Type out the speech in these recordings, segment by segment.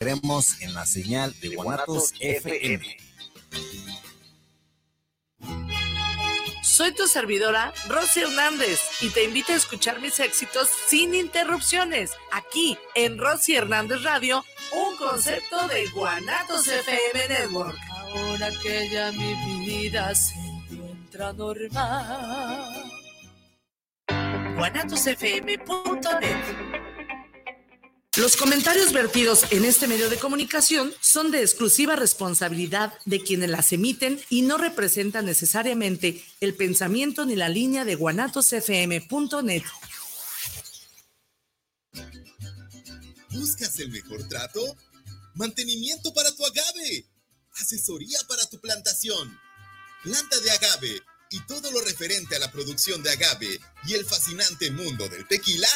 Queremos en la señal de Guanatos FM. Soy tu servidora, Rosy Hernández, y te invito a escuchar mis éxitos sin interrupciones, aquí en Rosy Hernández Radio, un concepto de Guanatos FM Network. Ahora que ya mi vida se encuentra normal. guanatosfm.net los comentarios vertidos en este medio de comunicación son de exclusiva responsabilidad de quienes las emiten y no representan necesariamente el pensamiento ni la línea de guanatosfm.net. ¿Buscas el mejor trato? Mantenimiento para tu agave. Asesoría para tu plantación. Planta de agave y todo lo referente a la producción de agave y el fascinante mundo del tequila.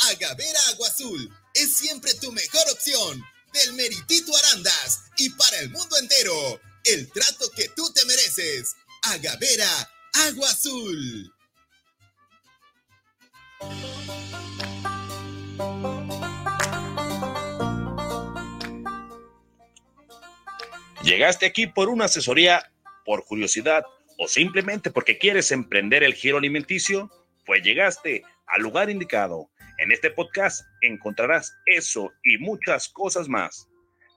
Agavera Agua Azul es siempre tu mejor opción. Del Meritito Arandas y para el mundo entero. El trato que tú te mereces. Agavera, Agua Azul. Llegaste aquí por una asesoría, por curiosidad o simplemente porque quieres emprender el giro alimenticio, pues llegaste al lugar indicado en este podcast encontrarás eso y muchas cosas más.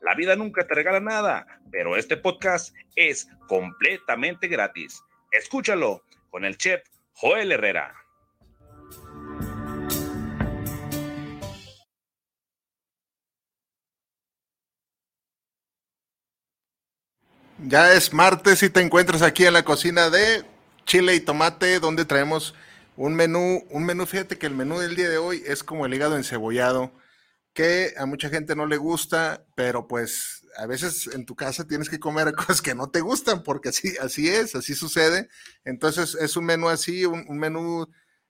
La vida nunca te regala nada, pero este podcast es completamente gratis. Escúchalo con el chef Joel Herrera. Ya es martes y te encuentras aquí en la cocina de Chile y Tomate, donde traemos un menú, un menú, fíjate que el menú del día de hoy es como el hígado encebollado, que a mucha gente no le gusta, pero pues a veces en tu casa tienes que comer cosas que no te gustan, porque así, así es, así sucede. Entonces es un menú así, un, menú,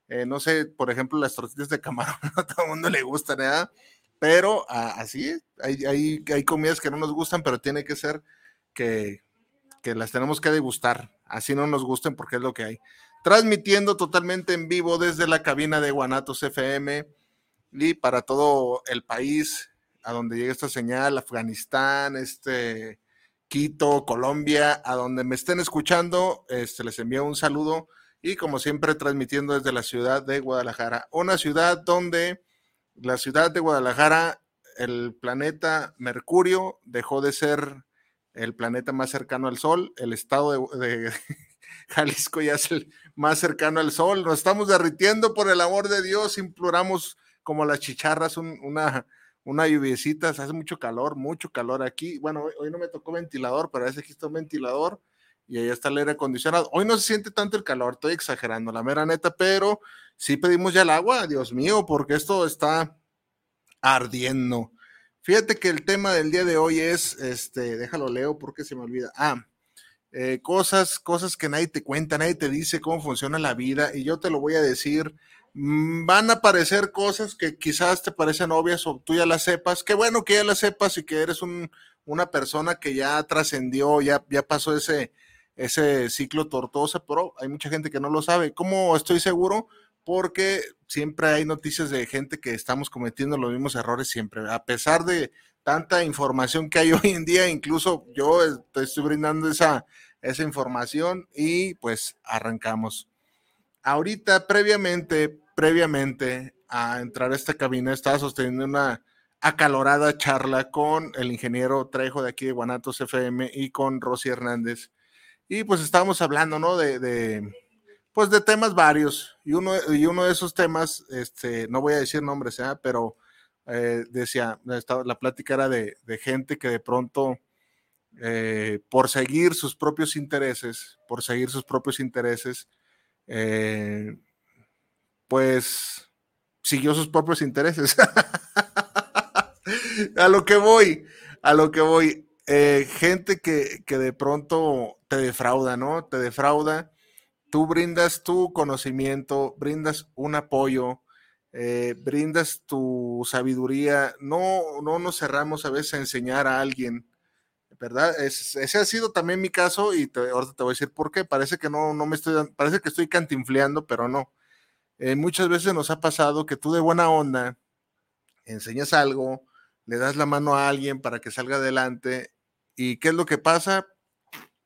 eh, no sé, por ejemplo, las tortillas de camarón, a todo el mundo le gusta nada, pero así es, hay, hay, hay, comidas que no nos gustan, pero tiene que ser que, que las tenemos que degustar, así no nos gusten porque es lo que hay transmitiendo totalmente en vivo desde la cabina de Guanatos FM y para todo el país a donde llega esta señal, Afganistán, este Quito, Colombia, a donde me estén escuchando, este, les envío un saludo y como siempre transmitiendo desde la ciudad de Guadalajara, una ciudad donde la ciudad de Guadalajara, el planeta Mercurio dejó de ser el planeta más cercano al Sol, el estado de, Jalisco ya es el más cercano al sol. Nos estamos derritiendo por el amor de Dios. Imploramos como las chicharras una, una lluviecita. hace mucho calor, mucho calor aquí. Bueno, hoy, no me tocó ventilador, pero a veces aquí está un ventilador y ahí está el aire acondicionado. Hoy no se siente tanto el calor, estoy exagerando, la mera neta, pero sí pedimos ya el agua, Dios mío, porque esto está ardiendo. Fíjate que el tema del día de hoy es, este, déjalo leo porque se me olvida. Ah, eh, cosas, cosas que nadie te cuenta, nadie te dice cómo funciona la vida y yo te lo voy a decir. Mm, van a aparecer cosas que quizás te parecen obvias o tú ya las sepas. Qué bueno que ya las sepas y que eres una persona que ya trascendió, ya, ya pasó ese, ese ciclo tortuoso, pero hay mucha gente que no lo sabe. ¿Cómo estoy seguro? Porque siempre hay noticias de gente que estamos cometiendo los mismos errores siempre. A pesar de tanta información que hay hoy en día, incluso yo te estoy brindando esa, esa información y pues arrancamos. Ahorita, previamente, previamente a entrar a esta cabina, estaba sosteniendo una acalorada charla con el ingeniero Trejo de aquí de Guanatos FM y con Rosy Hernández. Y pues estábamos hablando, ¿no? De, de, pues de temas varios. Y uno, y uno de esos temas, este, no voy a decir nombres, ¿eh? pero eh, decía, la plática era de, gente que de pronto, eh, por seguir sus propios intereses, por seguir sus propios intereses, eh, pues siguió sus propios intereses. a lo que voy, a lo que voy. gente que, que de pronto te defrauda, ¿no? Te defrauda. Tú brindas tu conocimiento, brindas un apoyo, eh, brindas tu sabiduría, no, no nos cerramos a veces a enseñar a alguien, ¿verdad? ese ha sido también mi caso y te, ahorita te voy a decir por qué. Parece que no, no me estoy, parece que estoy cantinfleando, pero no. Eh, muchas veces nos ha pasado que tú de buena onda enseñas algo, le das la mano a alguien para que salga adelante. ¿Y qué es lo que pasa?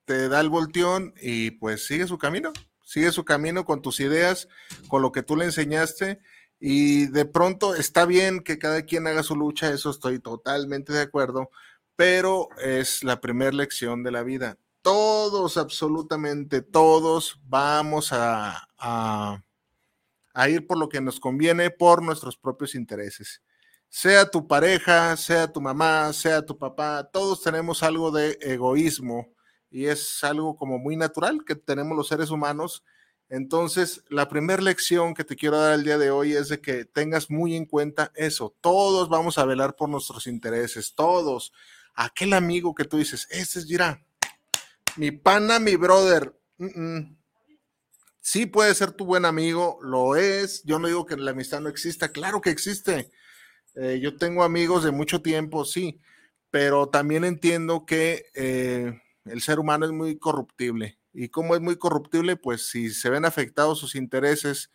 Te da el volteón y pues sigue su camino, sigue su camino con tus ideas, con lo que tú le enseñaste. Y de pronto está bien que cada quien haga su lucha, eso estoy totalmente de acuerdo, pero es la primera lección de la vida. Todos, absolutamente todos, vamos a, a, a ir por lo que nos conviene, por nuestros propios intereses sea tu pareja, sea tu mamá, sea tu papá, todos tenemos algo de egoísmo y es algo como muy natural que tenemos los seres humanos. Entonces, la primera lección que te quiero dar el día de hoy es de que tengas muy en cuenta eso. Todos vamos a velar por nuestros intereses, todos. Aquel amigo que tú dices, ese es Gira, mi pana, mi brother. Sí puede ser tu buen amigo, lo es. Yo no digo que la amistad no exista, claro que existe eh, yo tengo amigos de mucho tiempo, sí, pero también entiendo que eh, el ser humano es muy corruptible. Y como es muy corruptible, pues si se ven afectados sus intereses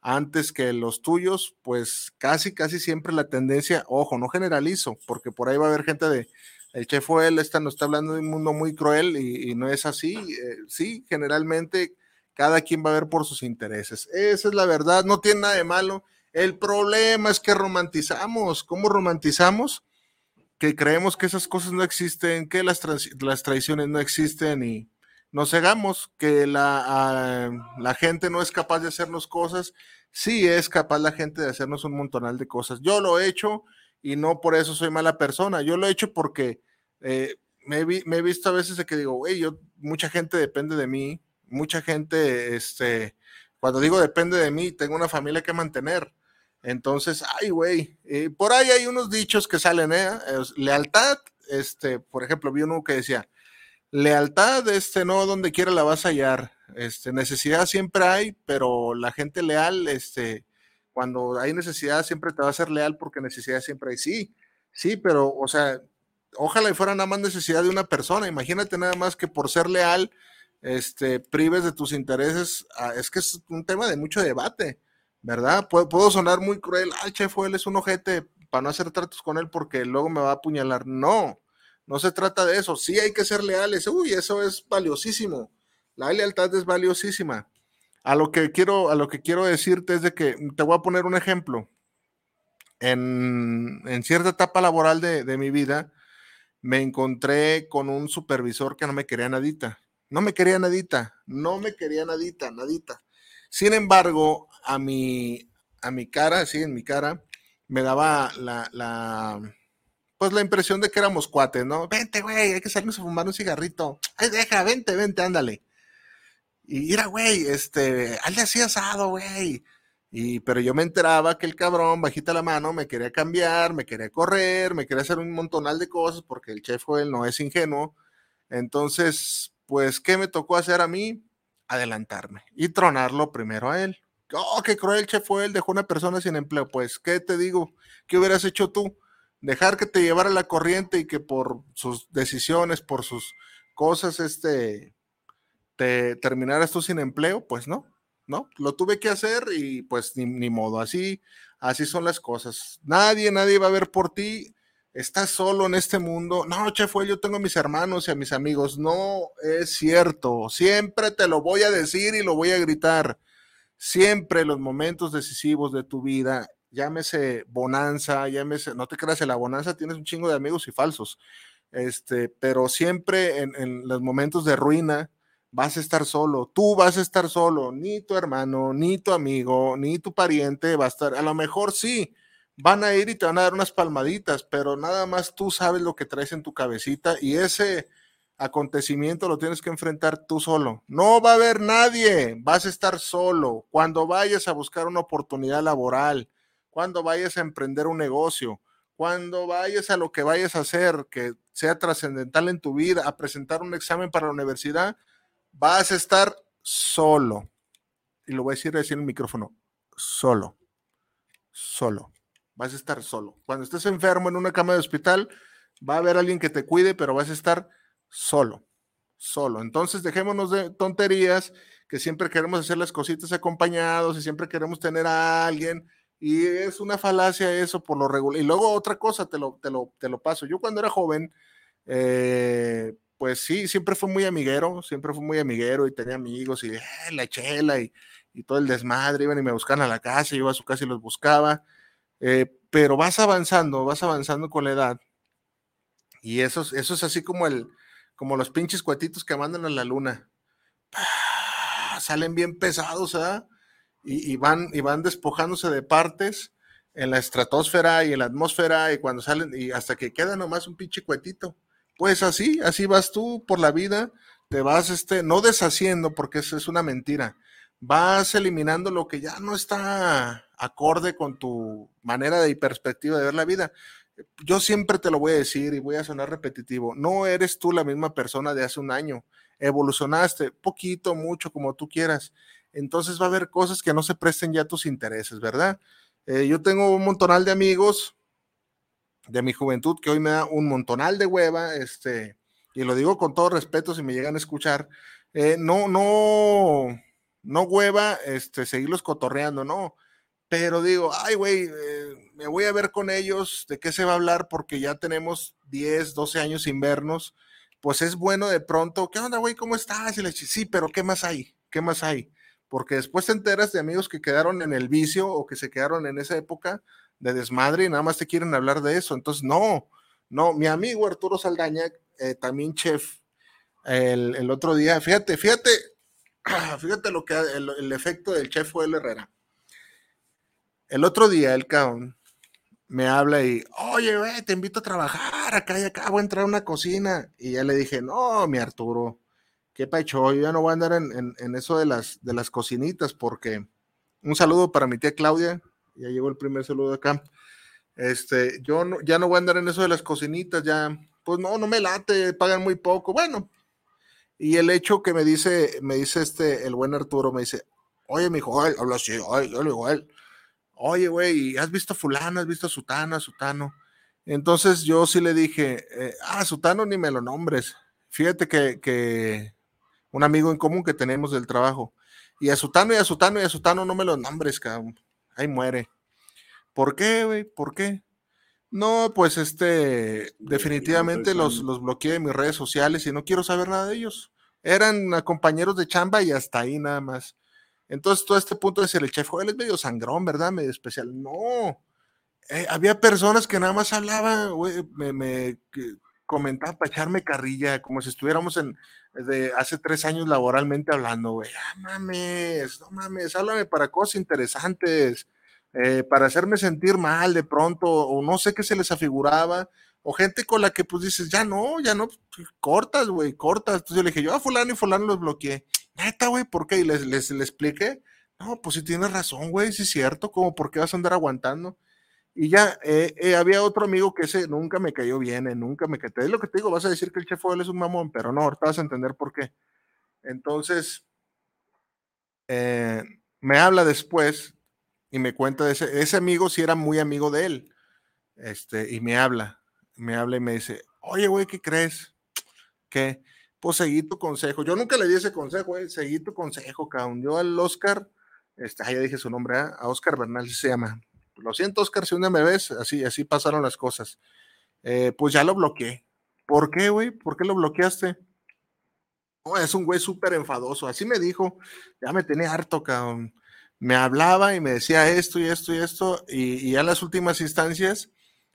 antes que los tuyos, pues casi, casi siempre la tendencia, ojo, no generalizo, porque por ahí va a haber gente de, el chef fue él, esta nos está hablando de un mundo muy cruel y, no es así. Eh, sí, generalmente cada quien va a ver por sus intereses. Esa es la verdad, no tiene nada de malo el problema es que romantizamos. ¿Cómo romantizamos? Que creemos que esas cosas no existen, que las, las traiciones no existen y nos cegamos, que la, ah, la gente no es capaz de hacernos cosas. Sí es capaz la gente de hacernos un montonal de cosas. Yo lo he hecho y no por eso soy mala persona. Yo lo he hecho porque eh, me, he visto a veces de que digo, güey, yo, mucha gente depende de mí, mucha gente, este, cuando digo depende de mí, tengo una familia que mantener. Entonces, ay, güey, eh, por ahí hay unos dichos que salen, ¿eh? lealtad, este, por ejemplo, vi uno que decía, lealtad, este, no, donde quiera la vas a hallar, este, necesidad siempre hay, pero la gente leal, este, cuando hay necesidad siempre te va a ser leal porque necesidad siempre hay, sí, sí, pero, o sea, ojalá y fuera nada más necesidad de una persona, imagínate nada más que por ser leal, este, prives de tus intereses, ah, es que es un tema de mucho debate ¿verdad? Puedo, sonar muy cruel, ay, chef, él es un ojete para no hacer tratos con él porque luego me va a apuñalar. No, no se trata de eso. Sí hay que ser leales. Uy, eso es valiosísimo. La lealtad es valiosísima. A lo que quiero, a lo que quiero decirte es de que te voy a poner un ejemplo. En, cierta etapa laboral de, de mi vida, me encontré con un supervisor que no me quería nadita. No me quería nadita, no me quería nadita, nadita. Sin embargo, a mi, a mi cara, así en mi cara, me daba la, pues la impresión de que éramos cuates, ¿no? Vente, güey, hay que salirnos a fumar un cigarrito. Ay, deja, vente, vente, ándale. Y mira, güey, este, hazle así asado, güey. Y, pero yo me enteraba que el cabrón, bajita la mano, me quería cambiar, me quería correr, me quería hacer un montonal de cosas porque el chef él no es ingenuo. Entonces, pues, ¿qué me tocó hacer a mí? adelantarme y tronarlo primero a él. Oh, qué cruel che fue él, dejó una persona sin empleo. Pues, ¿qué te digo? ¿Qué hubieras hecho tú? Dejar que te llevara la corriente y que por sus decisiones, por sus cosas, este, te terminaras tú sin empleo, pues no, no, lo tuve que hacer y pues ni, modo, así, así son las cosas. Nadie, nadie va a ver por ti estás solo en este mundo. No, chef, yo tengo a mis hermanos y a mis amigos. No es cierto. Siempre te lo voy a decir y lo voy a gritar. Siempre los momentos decisivos de tu vida, llámese bonanza, llámese, no te creas, en la bonanza tienes un chingo de amigos y falsos. Este, pero siempre en, en los momentos de ruina vas a estar solo. Tú vas a estar solo. Ni tu hermano, ni tu amigo, ni tu pariente va a estar. A lo mejor sí van a ir y te van a dar unas palmaditas, pero nada más tú sabes lo que traes en tu cabecita y ese acontecimiento lo tienes que enfrentar tú solo. No va a haber nadie, vas a estar solo. Cuando vayas a buscar una oportunidad laboral, cuando vayas a emprender un negocio, cuando vayas a lo que vayas a hacer que sea trascendental en tu vida, a presentar un examen para la universidad, vas a estar solo. Y lo voy a decir así en el micrófono, solo, solo vas a estar solo. Cuando estés enfermo en una cama de hospital, va a haber alguien que te cuide, pero vas a estar solo, solo. Entonces, dejémonos de tonterías, que siempre queremos hacer las cositas acompañados y siempre queremos tener a alguien. Y es una falacia eso por lo regular. Y luego otra cosa, te lo, te lo, te lo paso. Yo cuando era joven, eh, pues sí, siempre fue muy amiguero, siempre fue muy amiguero y tenía amigos y eh, la chela y, y, todo el desmadre, iban y me buscaban a la casa, iba a su casa y los buscaba. Eh, pero vas avanzando, vas avanzando con la edad. Y eso, eso es así como el, como los pinches cuetitos que mandan a la luna. Salen bien pesados, ¿ah? Y, y, van, y van despojándose de partes en la estratosfera y en la atmósfera y cuando salen y hasta que queda nomás un pinche cuetito. Pues así, así vas tú por la vida, te vas, este, no deshaciendo porque eso es una mentira, vas eliminando lo que ya no está acorde con tu manera de perspectiva de ver la vida yo siempre te lo voy a decir y voy a sonar repetitivo, no eres tú la misma persona de hace un año, evolucionaste poquito, mucho, como tú quieras. Entonces va a haber cosas que no se presten ya a tus intereses, ¿verdad? Eh, yo tengo un montonal de amigos de mi juventud que hoy me da un montonal de hueva, este, y lo digo con todo respeto si me llegan a escuchar, eh, no, no, no hueva, este, seguirlos cotorreando, no, pero digo, ay, güey, eh, me voy a ver con ellos, ¿de qué se va a hablar? Porque ya tenemos 10, 12 años sin vernos, pues es bueno de pronto, ¿qué onda, güey? ¿Cómo estás? Y le dice, sí, pero ¿qué más hay? ¿Qué más hay? Porque después te enteras de amigos que quedaron en el vicio o que se quedaron en esa época de desmadre y nada más te quieren hablar de eso. Entonces, no, no, mi amigo Arturo Saldaña, eh, también chef, el, otro día, fíjate, fíjate, fíjate lo que el, el efecto del chef fue el Herrera el otro día el cabrón me habla y, oye, güey, te invito a trabajar acá y acá, voy a entrar a una cocina. Y ya le dije, no, mi Arturo, qué pacho, yo ya no voy a andar en, eso de las, de las cocinitas porque un saludo para mi tía Claudia, ya llegó el primer saludo acá. Este, yo no, ya no voy a andar en eso de las cocinitas, ya, pues no, no me late, pagan muy poco. Bueno, y el hecho que me dice, me dice este, el buen Arturo, me dice, oye, mi hijo, habla así, ay, yo le digo él oye, güey, ¿has visto a fulano? ¿Has visto a Sutano, a Sutano? Entonces yo sí le dije, eh, ah, Sutano ni me lo nombres. Fíjate que, que, un amigo en común que tenemos del trabajo. Y a Sutano y a Sutano y a Sutano no me lo nombres, cabrón. Ahí muere. ¿Por qué, güey? ¿Por qué? No, pues este, definitivamente los, los bloqueé de mis redes sociales y no quiero saber nada de ellos. Eran compañeros de chamba y hasta ahí nada más. Entonces, todo este punto de ser el chef, él es medio sangrón, ¿verdad? Medio especial. No. Eh, había personas que nada más hablaban, güey, me, me comentaban para echarme carrilla, como si estuviéramos en de hace tres años laboralmente hablando, güey. Ah, mames, no mames, háblame para cosas interesantes, eh, para hacerme sentir mal de pronto, o no sé qué se les afiguraba, o gente con la que pues dices, ya no, ya no, pues, cortas, güey, cortas. Entonces yo le dije, yo a fulano y fulano los bloqueé. Neta, güey, ¿por qué? Y les, les, expliqué. No, pues si tienes razón, güey, sí es cierto, como por qué vas a andar aguantando. Y ya, eh, eh, había otro amigo que ese nunca me cayó bien, eh, nunca me cayó. Es lo que te digo, vas a decir que el chef él es un mamón, pero no, ahorita vas a entender por qué. Entonces, me habla después y me cuenta de ese, ese amigo si era muy amigo de él. Este, y me habla, me habla y me dice, oye, güey, ¿qué crees? Que pues seguí tu consejo. Yo nunca le di ese consejo, eh, seguí tu consejo, cabrón. Yo al Oscar, este, ya dije su nombre, ¿eh? a Oscar Bernal se llama. Lo siento, Oscar, si un día me ves, así, así pasaron las cosas. Eh, pues ya lo bloqueé. ¿Por qué, güey? ¿Por qué lo bloqueaste? Es un güey súper enfadoso. Así me dijo, ya me tenía harto, cabrón. Me hablaba y me decía esto y esto y esto, y, y ya en las últimas instancias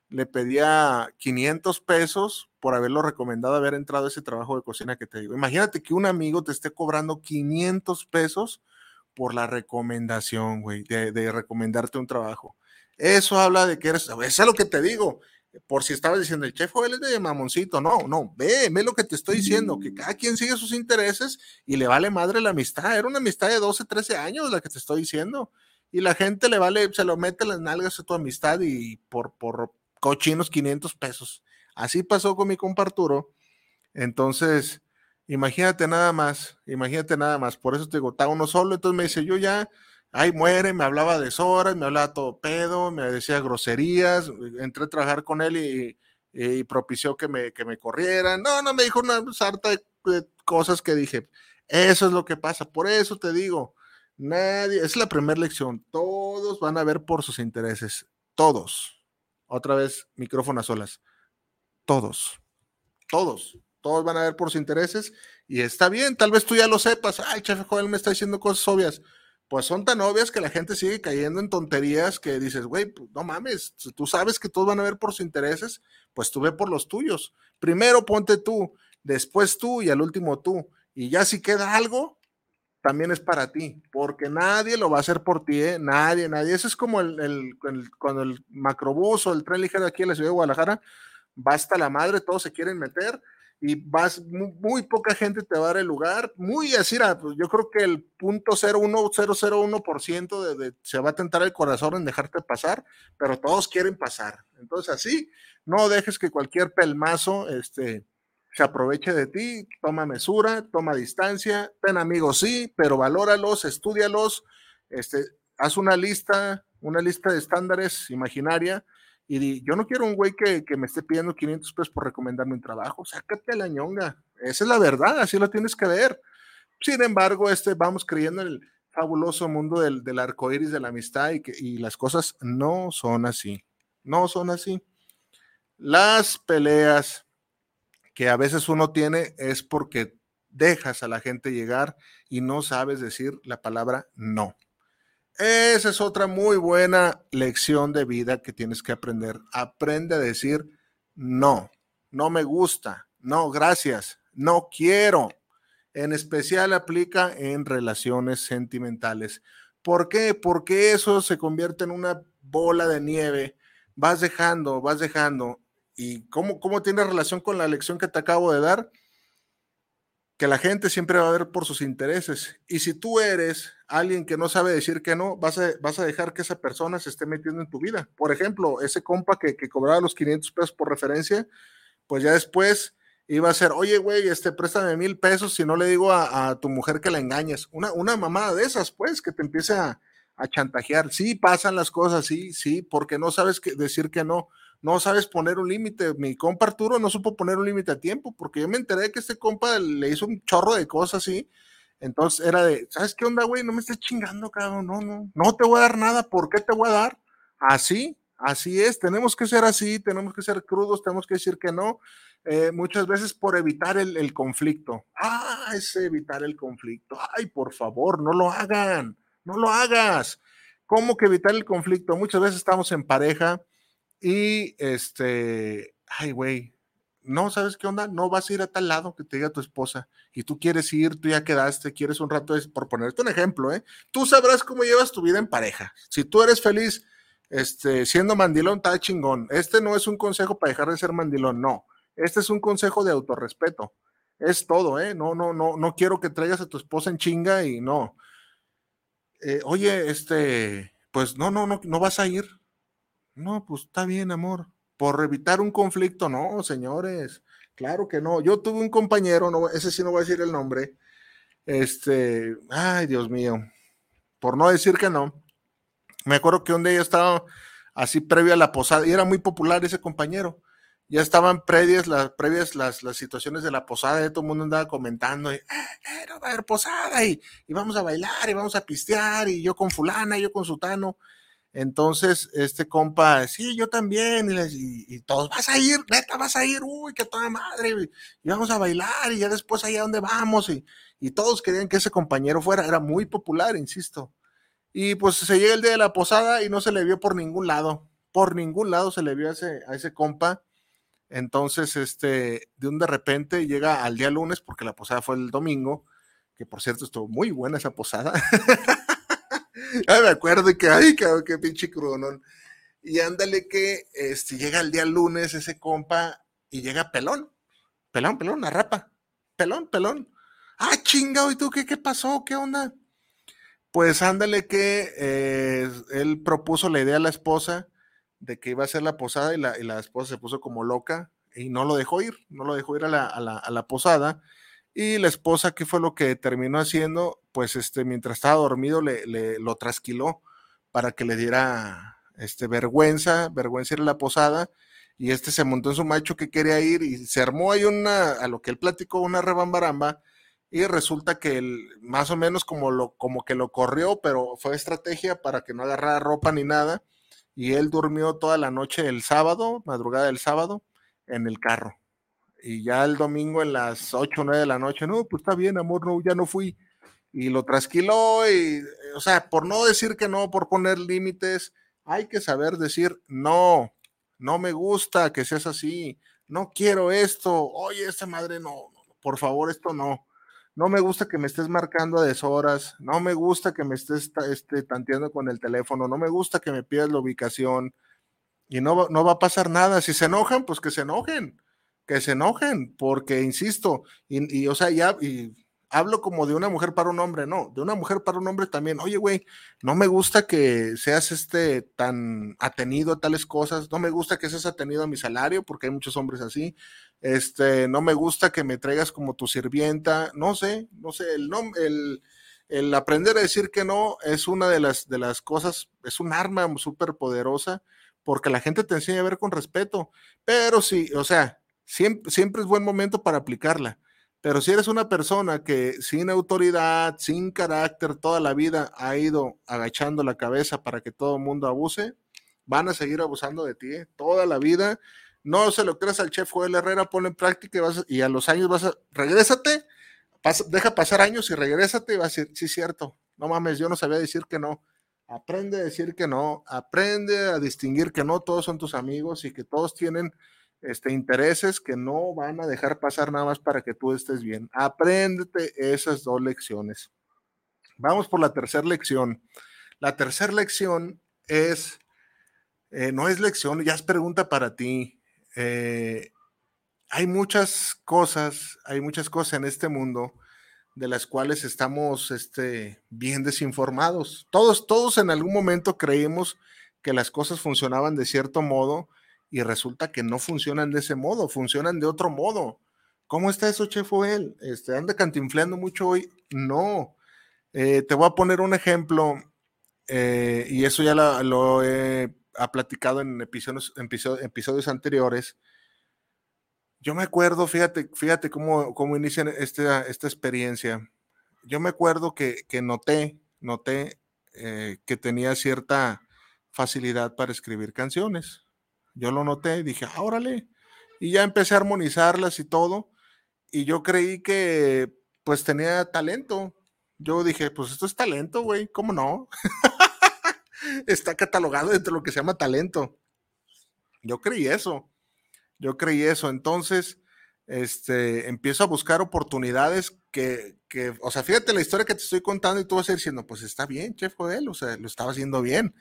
le pedía 500 pesos por haberlo recomendado, haber entrado a ese trabajo de cocina que te digo. Imagínate que un amigo te esté cobrando 500 pesos por la recomendación, güey, de, recomendarte un trabajo. Eso habla de que eres, eso es lo que te digo, por si estabas diciendo, el chef él es de mamoncito, no, no, ve, ve lo que te estoy diciendo, que cada quien sigue sus intereses y le vale madre la amistad, era una amistad de 12, 13 años la que te estoy diciendo, y la gente le vale, se lo mete las nalgas a tu amistad y por, por cochinos 500 pesos. Así pasó con mi compa Arturo. Entonces, imagínate nada más, imagínate nada más. Por eso te digo, está uno solo. Entonces me dice, yo ya, ay, muere, me hablaba de horas, me hablaba todo pedo, me decía groserías. Entré a trabajar con él y, propició que me, que me corrieran. No, no, me dijo una sarta de, cosas que dije, eso es lo que pasa. Por eso te digo, Nadie, es la primera lección. Todos van a ver por sus intereses. Todos. Otra vez, micrófono a solas. Todos. Todos. Todos van a ver por sus intereses. Y está bien, tal vez tú ya lo sepas. Ay, chef Joel me está diciendo cosas obvias. Pues son tan obvias que la gente sigue cayendo en tonterías que dices, güey, pues, no mames, tú sabes que todos van a ver por sus intereses, pues tú ve por los tuyos. Primero ponte tú, después tú y al último tú. Y ya si queda algo, también es para ti, porque nadie lo va a hacer por ti, ¿eh? nadie, nadie. Ese es como el, el, cuando el macrobús o el tren ligero aquí en la ciudad de Guadalajara, basta la madre, todos se quieren meter y vas, muy, poca gente te va a dar el lugar, muy así, pues yo creo que el punto 0,1001% de, de, se va a tentar el corazón en dejarte pasar, pero todos quieren pasar. Entonces así, no dejes que cualquier pelmazo, este, se aproveche de ti, toma mesura, toma distancia, ten amigos, sí, pero valóralos, estudialos, este, haz una lista, una lista de estándares imaginaria y di, yo no quiero un güey que, me esté pidiendo 500 pesos por recomendarme un trabajo, sácate la ñonga, esa es la verdad, así lo tienes que ver. Sin embargo, este, vamos creyendo en el fabuloso mundo del, del arco iris de la amistad y, que, y las cosas no son así, no son así. Las peleas que a veces uno tiene es porque dejas a la gente llegar y no sabes decir la palabra no. Esa es otra muy buena lección de vida que tienes que aprender. Aprende a decir no, no me gusta, no, gracias, no quiero. En especial aplica en relaciones sentimentales. ¿Por qué? Porque eso se convierte en una bola de nieve. Vas dejando, vas dejando ¿Y cómo, cómo tiene relación con la lección que te acabo de dar? Que la gente siempre va a ver por sus intereses. Y si tú eres alguien que no sabe decir que no, vas a, vas a dejar que esa persona se esté metiendo en tu vida. Por ejemplo, ese compa que, que cobraba los 500 pesos por referencia, pues ya después iba a ser, oye, güey, este, préstame mil pesos si no le digo a, tu mujer que la engañes. Una, una mamada de esas, pues, que te empiece a, a chantajear. Sí, pasan las cosas, sí, sí, porque no sabes que, decir que no no sabes poner un límite. Mi compa Arturo no supo poner un límite a tiempo, porque yo me enteré que este compa le hizo un chorro de cosas así. Entonces era de, ¿sabes qué onda, güey? No me estés chingando, cabrón. No, no, no te voy a dar nada. ¿Por qué te voy a dar? Así, así es. Tenemos que ser así, tenemos que ser crudos, tenemos que decir que no. Eh, muchas veces por evitar el, el conflicto. Ah, es evitar el conflicto. Ay, por favor, no lo hagan, no lo hagas. ¿Cómo que evitar el conflicto? Muchas veces estamos en pareja y este, ay, güey, no, ¿sabes qué onda? No vas a ir a tal lado que te diga tu esposa y tú quieres ir, tú ya quedaste, quieres un rato, por ponerte un ejemplo, ¿eh? Tú sabrás cómo llevas tu vida en pareja. Si tú eres feliz este, siendo mandilón, está chingón. Este no es un consejo para dejar de ser mandilón, no. Este es un consejo de autorrespeto. Es todo, ¿eh? No, no, no, no quiero que traigas a tu esposa en chinga y no. Eh, oye, este, pues no, no, no, no vas a ir. No, pues está bien, amor. Por evitar un conflicto, no, señores. Claro que no. Yo tuve un compañero, no, ese sí no voy a decir el nombre. Este, ay, Dios mío. Por no decir que no. Me acuerdo que un día estaba así previo a la posada, y era muy popular ese compañero. Ya estaban previas las, previas las, las situaciones de la posada, y todo el mundo andaba comentando, y, eh, eh, no va a haber posada, y, y, vamos a bailar, y vamos a pistear, y yo con fulana, y yo con sutano. Entonces, este compa, sí, yo también, y, todos, vas a ir, neta, vas a ir, uy, que toda madre, y, vamos a bailar, y ya después allá donde vamos, y, y todos querían que ese compañero fuera, era muy popular, insisto. Y pues se llega el día de la posada y no se le vio por ningún lado, por ningún lado se le vio a ese, a ese compa. Entonces, este, de un de repente llega al día lunes, porque la posada fue el domingo, que por cierto estuvo muy buena esa posada. Ay, me acuerdo que, ay, cabrón, qué pinche crudonón. Y ándale que este, llega el día lunes ese compa y llega pelón. Pelón, pelón, una rapa. Pelón, pelón. Ah, chingado, ¿y tú qué, qué pasó? ¿Qué onda? Pues ándale que eh, él propuso la idea a la esposa de que iba a hacer la posada y la, y la esposa se puso como loca y no lo dejó ir, no lo dejó ir a la, a la, a la posada. Y la esposa, ¿qué fue lo que terminó haciendo? Pues este, mientras estaba dormido, le, le lo trasquiló para que le diera este, vergüenza, vergüenza ir a la posada. Y este se montó en su macho que quería ir y se armó ahí una, a lo que él platicó, una rebambaramba y resulta que él, más o menos como, lo, como que lo corrió, pero fue estrategia para que no agarrara ropa ni nada, y él durmió toda la noche el sábado, madrugada del sábado, en el carro. Y ya el domingo en las 8 o 9 de la noche, no, pues está bien, amor, no, ya no fui. Y lo trasquiló y, o sea, por no decir que no, por poner límites, hay que saber decir no, no me gusta que seas así, no quiero esto, oye, esta madre no, por favor, esto no. No me gusta que me estés marcando a deshoras, no me gusta que me estés este, tanteando con el teléfono, no me gusta que me pidas la ubicación y no, no va a pasar nada. Si se enojan, pues que se enojen, que se enojen, porque insisto, y, y o sea, ya, y hablo como de una mujer para un hombre, no, de una mujer para un hombre también. Oye, güey, no me gusta que seas este tan atenido a tales cosas, no me gusta que seas atenido a mi salario, porque hay muchos hombres así. Este, no me gusta que me traigas como tu sirvienta, no sé, no sé, el el, el aprender a decir que no es una de las, de las cosas, es un arma súper poderosa, porque la gente te enseña a ver con respeto, pero sí, o sea, siempre, siempre es buen momento para aplicarla pero si eres una persona que sin autoridad, sin carácter, toda la vida ha ido agachando la cabeza para que todo el mundo abuse, van a seguir abusando de ti ¿eh? toda la vida. No se lo creas al chef Joel Herrera, ponlo en práctica y, vas y a los años vas a, regrésate, deja pasar años y regrésate y vas a decir, sí, cierto, no mames, yo no sabía decir que no. Aprende a decir que no, aprende a distinguir que no todos son tus amigos y que todos tienen este, intereses que no van a dejar pasar nada más para que tú estés bien. Apréndete esas dos lecciones. Vamos por la tercera lección. La tercera lección es, eh, no es lección, ya es pregunta para ti. Eh, hay muchas cosas, hay muchas cosas en este mundo de las cuales estamos este, bien desinformados. Todos, todos en algún momento creímos que las cosas funcionaban de cierto modo y resulta que no funcionan de ese modo, funcionan de otro modo. ¿Cómo está eso, Chef Oel? Este, ¿Anda cantinfleando mucho hoy? No. Eh, te voy a poner un ejemplo, eh, y eso ya lo, he platicado en episodios, anteriores. Yo me acuerdo, fíjate, fíjate cómo, cómo inicia esta, esta experiencia. Yo me acuerdo que, que noté, noté eh, que tenía cierta facilidad para escribir canciones. Yo lo noté dije, ah, órale. Y ya empecé a armonizarlas y todo. Y yo creí que pues tenía talento. Yo dije, pues esto es talento, güey, ¿cómo no? Está catalogado dentro de lo que se llama talento. Yo creí eso. Yo creí eso. Entonces, este, empiezo a buscar oportunidades que, que, o sea, fíjate la historia que te estoy contando y tú vas a ir diciendo, pues está bien, chef Joel, o sea, lo estaba haciendo bien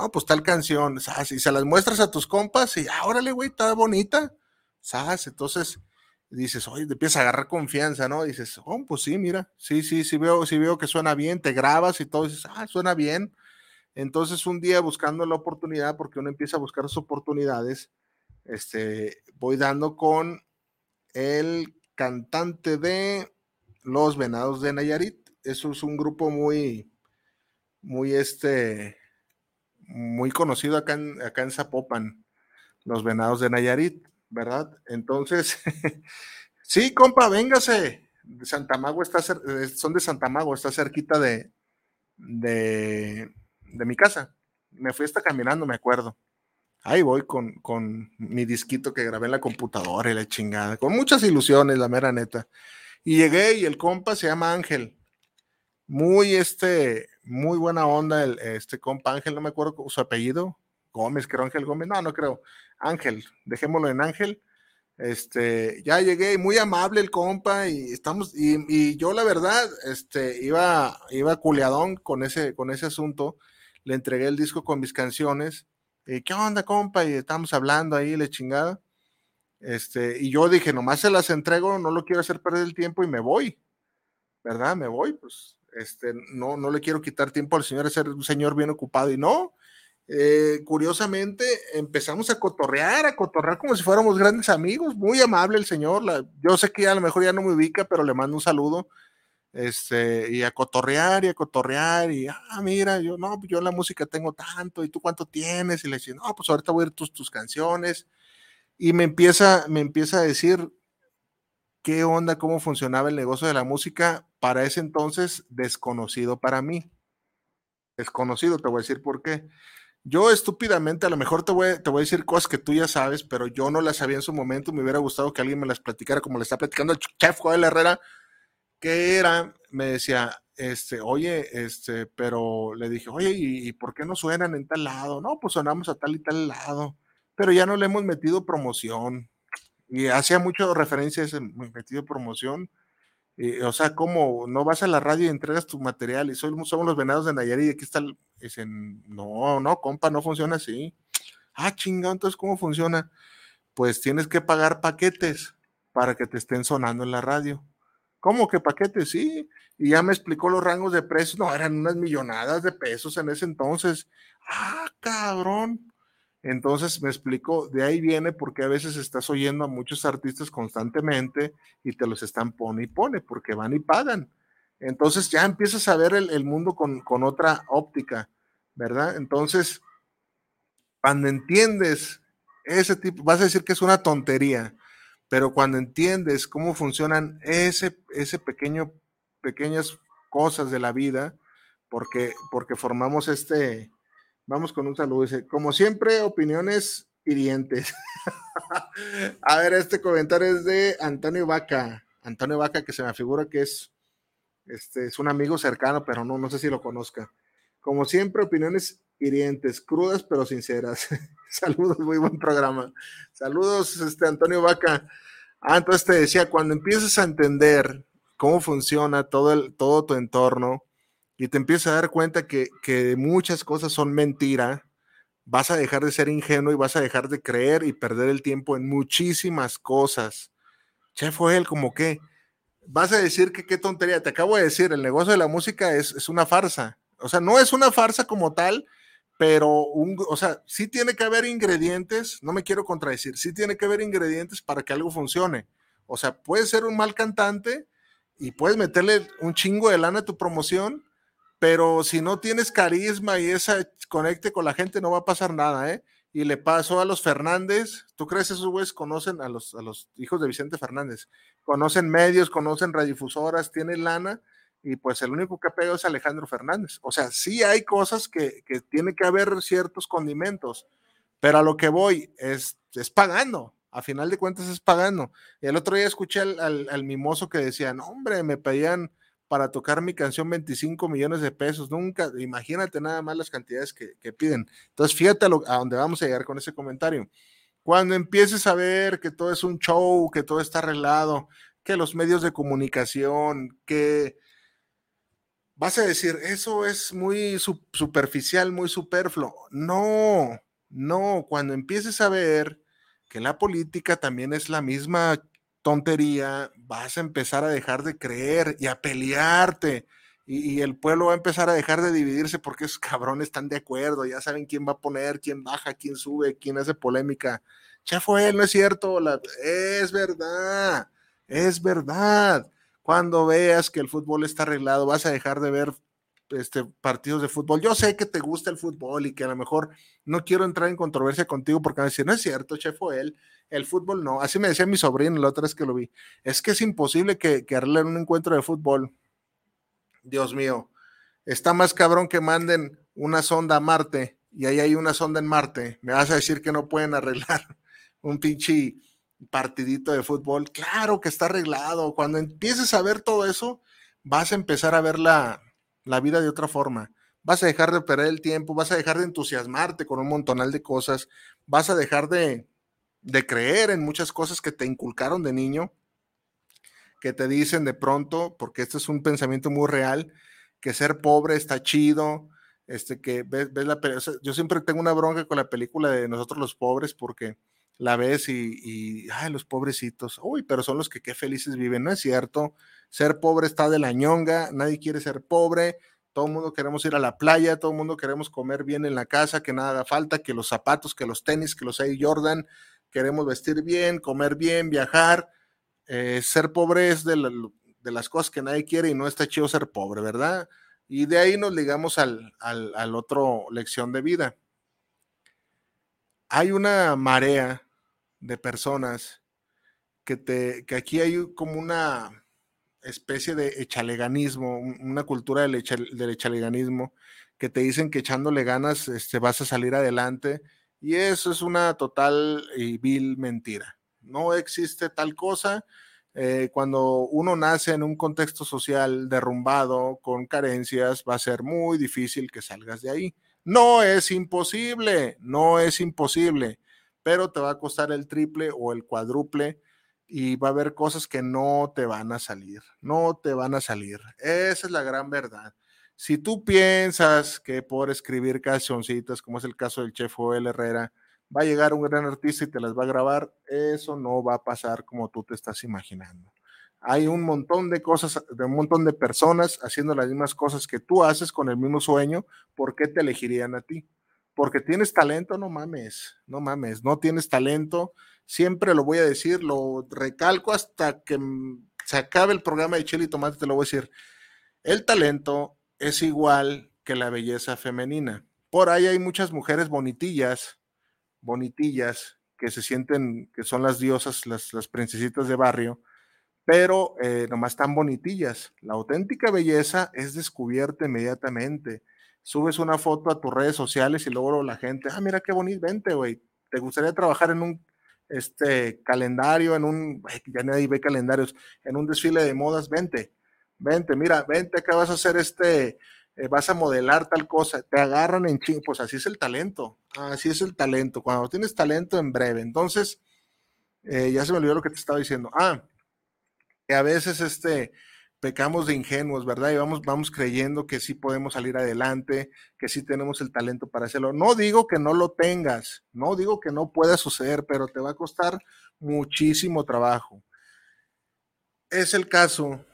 no, pues tal canción, ¿sabes? Y se las muestras a tus compas y, ah, órale, güey, está bonita, ¿sabes? Entonces dices, oye, te empiezas a agarrar confianza, ¿no? Dices, oh, pues sí, mira, sí, sí, sí veo, sí veo que suena bien, te grabas y todo, dices, ah, suena bien. Entonces un día buscando la oportunidad, porque uno empieza a buscar las oportunidades, este, voy dando con el cantante de Los Venados de Nayarit. Eso es un grupo muy, muy, este, muy conocido acá en, acá en Zapopan, los venados de Nayarit, ¿verdad? Entonces, sí, compa, véngase. De Santa Mago está, eh, son de Santa Mago, está cerquita de, de, de mi casa. Me fui hasta caminando, me acuerdo. Ahí voy con, con mi disquito que grabé en la computadora y la chingada, con muchas ilusiones, la mera neta. Y llegué y el compa se llama Ángel. Muy este, muy buena onda el, este compa Ángel, no me acuerdo su apellido, Gómez, creo Ángel Gómez, no, no creo, Ángel, dejémoslo en Ángel. Este, ya llegué, muy amable el compa y estamos, y, yo la verdad, este, iba, iba culeadón con ese, con ese asunto, le entregué el disco con mis canciones, y, ¿qué onda, compa? Y estamos hablando ahí, le chingada. Este, y yo dije, nomás se las entrego, no lo quiero hacer perder el tiempo y me voy, ¿verdad? Me voy, pues este, no, no le quiero quitar tiempo al señor, es un señor bien ocupado y no. Eh, curiosamente empezamos a cotorrear, a cotorrear como si fuéramos grandes amigos, muy amable el señor, yo sé que a lo mejor ya no me ubica, pero le mando un saludo, este, y a cotorrear y a cotorrear, y, ah, mira, yo, no, yo la música tengo tanto, y tú cuánto tienes, y le dice, no, pues ahorita voy a ir tus, tus canciones, y me empieza, me empieza a decir, qué onda, cómo funcionaba el negocio de la música, para ese entonces desconocido para mí. Desconocido, te voy a decir por qué. Yo estúpidamente, a lo mejor te voy, te voy a decir cosas que tú ya sabes, pero yo no las sabía en su momento. Me hubiera gustado que alguien me las platicara como le está platicando el chef Joel Herrera, que era, me decía, este, oye, este, pero le dije, oye, ¿y, por qué no suenan en tal lado? No, pues sonamos a tal y tal lado, pero ya no le hemos metido promoción. Y hacía mucho referencia a ese metido promoción. o sea, ¿cómo no vas a la radio y entregas tu material? Y somos, somos los venados de Nayarit y aquí está el, Dicen, no, no, compa, no funciona así. Ah, chingado, entonces, ¿cómo funciona? Pues tienes que pagar paquetes para que te estén sonando en la radio. ¿Cómo que paquetes? Sí. Y ya me explicó los rangos de precios. No, eran unas millonadas de pesos en ese entonces. Ah, cabrón. Entonces me explicó, de ahí viene porque a veces estás oyendo a muchos artistas constantemente y te los están pone y pone porque van y pagan. Entonces ya empiezas a ver el, mundo con, otra óptica, ¿verdad? Entonces, cuando entiendes ese tipo, vas a decir que es una tontería, pero cuando entiendes cómo funcionan ese, ese pequeño, pequeñas cosas de la vida, porque, porque formamos este, vamos con un saludo, dice, como siempre, opiniones hirientes. a ver, este comentario es de Antonio Vaca, Antonio Vaca, que se me figura que es este, es un amigo cercano, pero no, no sé si lo conozca. Como siempre, opiniones hirientes, crudas pero sinceras. Saludos, muy buen programa. Saludos, este Antonio Vaca. Ah, entonces te decía, cuando empiezas a entender cómo funciona todo, el, todo tu entorno y te empiezas a dar cuenta que, que muchas cosas son mentira, vas a dejar de ser ingenuo y vas a dejar de creer y perder el tiempo en muchísimas cosas. Che, fue él como que, vas a decir que qué tontería. Te acabo de decir, el negocio de la música es, una farsa. O sea, no es una farsa como tal, pero, un, o sea, sí tiene que haber ingredientes, no me quiero contradecir, sí tiene que haber ingredientes para que algo funcione. O sea, puedes ser un mal cantante y puedes meterle un chingo de lana a tu promoción, pero si no tienes carisma y esa conecte con la gente, no va a pasar nada, ¿eh? y le pasó a los Fernández. ¿Tú crees que esos güeyes conocen a los, a los hijos de Vicente Fernández? Conocen medios, conocen radiodifusoras, tienen lana y pues el único que ha pegado es Alejandro Fernández. O sea, sí hay cosas que, que tiene que haber ciertos condimentos, pero a lo que voy es, es pagando. A final de cuentas es pagando. Y el otro día escuché al, al, mimoso que decía, no, hombre, me pedían para tocar mi canción 25 millones de pesos. Nunca, imagínate nada más las cantidades que, piden. Entonces, fíjate a, a, dónde vamos a llegar con ese comentario. Cuando empieces a ver que todo es un show, que todo está arreglado, que los medios de comunicación, que vas a decir, eso es muy superficial, muy superfluo. No, no, cuando empieces a ver que la política también es la misma tontería, vas a empezar a dejar de creer y a pelearte. Y, el pueblo va a empezar a dejar de dividirse porque esos cabrones están de acuerdo, ya saben quién va a poner, quién baja, quién sube, quién hace polémica. Ya fue él, no es cierto, es verdad, es verdad. Cuando veas que el fútbol está arreglado, vas a dejar de ver este, partidos de fútbol. Yo sé que te gusta el fútbol y que a lo mejor no quiero entrar en controversia contigo porque van a decir, no es cierto, chef, fue él el fútbol no. Así me decía mi sobrino la otra vez que lo vi. Es que es imposible que, que arreglen un encuentro de fútbol. Dios mío, está más cabrón que manden una sonda a Marte y ahí hay una sonda en Marte. Me vas a decir que no pueden arreglar un pinche partidito de fútbol. Claro que está arreglado. Cuando empieces a ver todo eso, vas a empezar a ver la, la vida de otra forma. Vas a dejar de perder el tiempo, vas a dejar de entusiasmarte con un montonal de cosas, vas a dejar de, de creer en muchas cosas que te inculcaron de niño, que te dicen de pronto, porque este es un pensamiento muy real, que ser pobre está chido, este, que ves, ves la yo siempre tengo una bronca con la película de Nosotros los Pobres, porque la ves y, y, ay, los pobrecitos, uy, pero son los que qué felices viven, no es cierto, ser pobre está de la ñonga, nadie quiere ser pobre, todo el mundo queremos ir a la playa, todo el mundo queremos comer bien en la casa, que nada falta, que los zapatos, que los tenis, que los Air Jordan, queremos vestir bien, comer bien, viajar. Eh, ser pobre es de, las cosas que nadie quiere y no está chido ser pobre, ¿verdad? Y de ahí nos ligamos al, otro lección de vida. Hay una marea de personas que, te, que aquí hay como una especie de echaleganismo, una cultura del, del echaleganismo, que te dicen que echándole ganas este, vas a salir adelante, y eso es una total y vil mentira. No existe tal cosa. Eh, cuando uno nace en un contexto social derrumbado, con carencias, va a ser muy difícil que salgas de ahí. No es imposible, no es imposible, pero te va a costar el triple o el cuádruple y va a haber cosas que no te van a salir, no te van a salir. Esa es la gran verdad. Si tú piensas que por escribir cancioncitas, como es el caso del chef Joel Herrera, va a llegar un gran artista y te las va a grabar, eso no va a pasar como tú te estás imaginando. Hay un montón de cosas, de un montón de personas haciendo las mismas cosas que tú haces con el mismo sueño, ¿por qué te elegirían a ti? Porque tienes talento, no mames, no mames, no tienes talento, siempre lo voy a decir, lo recalco hasta que se acabe el programa de Chile y Tomate, te lo voy a decir. El talento es igual que la belleza femenina. Por ahí hay muchas mujeres bonitillas bonitillas que se sienten que son las diosas, las, princesitas de barrio, pero eh, nomás tan bonitillas. La auténtica belleza es descubierta inmediatamente. Subes una foto a tus redes sociales y luego la gente, ah, mira qué bonito, vente, güey. ¿Te gustaría trabajar en un este, calendario, en un, ya nadie ve calendarios, en un desfile de modas? Vente, vente, mira, vente, acá vas a hacer este, eh, vas a modelar tal cosa, te agarran en ching, pues así es el talento, así es el talento, cuando tienes talento en breve. Entonces, eh, ya se me olvidó lo que te estaba diciendo. Ah, que a veces este, pecamos de ingenuos, ¿verdad? Y vamos, vamos creyendo que sí podemos salir adelante, que sí tenemos el talento para hacerlo. No digo que no lo tengas, no digo que no pueda suceder, pero te va a costar muchísimo trabajo. Es el caso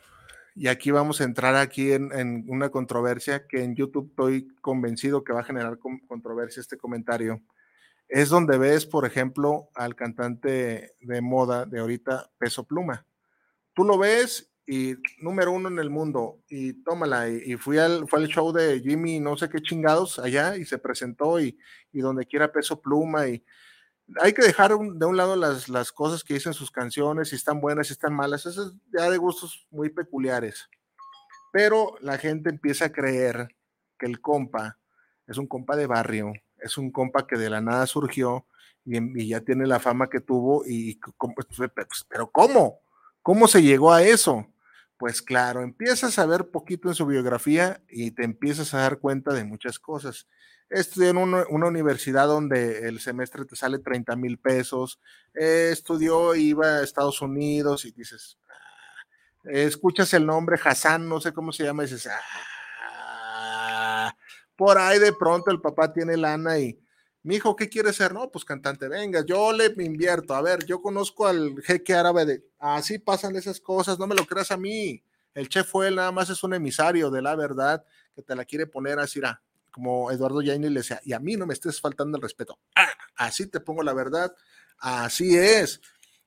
y aquí vamos a entrar aquí en, una controversia que en YouTube estoy convencido que va a generar controversia este comentario. Es donde ves, por ejemplo, al cantante de moda de ahorita, Peso Pluma. Tú lo ves y número uno en el mundo y tómala. Y, fui al, fue al show de Jimmy, no sé qué chingados allá y se presentó y, y donde quiera Peso Pluma y hay que dejar de un lado las, cosas que dicen sus canciones, si están buenas, si están malas, eso es ya de gustos muy peculiares. Pero la gente empieza a creer que el compa es un compa de barrio, es un compa que de la nada surgió y, ya tiene la fama que tuvo y, pues, pues, pero ¿cómo? ¿Cómo se llegó a eso? Pues claro, empiezas a ver poquito en su biografía y te empiezas a dar cuenta de muchas cosas estudió en una, universidad donde el semestre te sale 30 mil pesos, eh, estudió, iba a Estados Unidos y dices, ah", escuchas el nombre Hassan, no sé cómo se llama, y dices, ah", por ahí de pronto el papá tiene lana y, mi hijo, ¿qué quiere ser? No, pues cantante, venga, yo le invierto, a ver, yo conozco al jeque árabe de, así pasan esas cosas, no me lo creas a mí, el chef fue nada más es un emisario de la verdad que te la quiere poner así, a como Eduardo Yaini le decía, y a mí no me estés faltando el respeto. Ah, así te pongo la verdad, así es,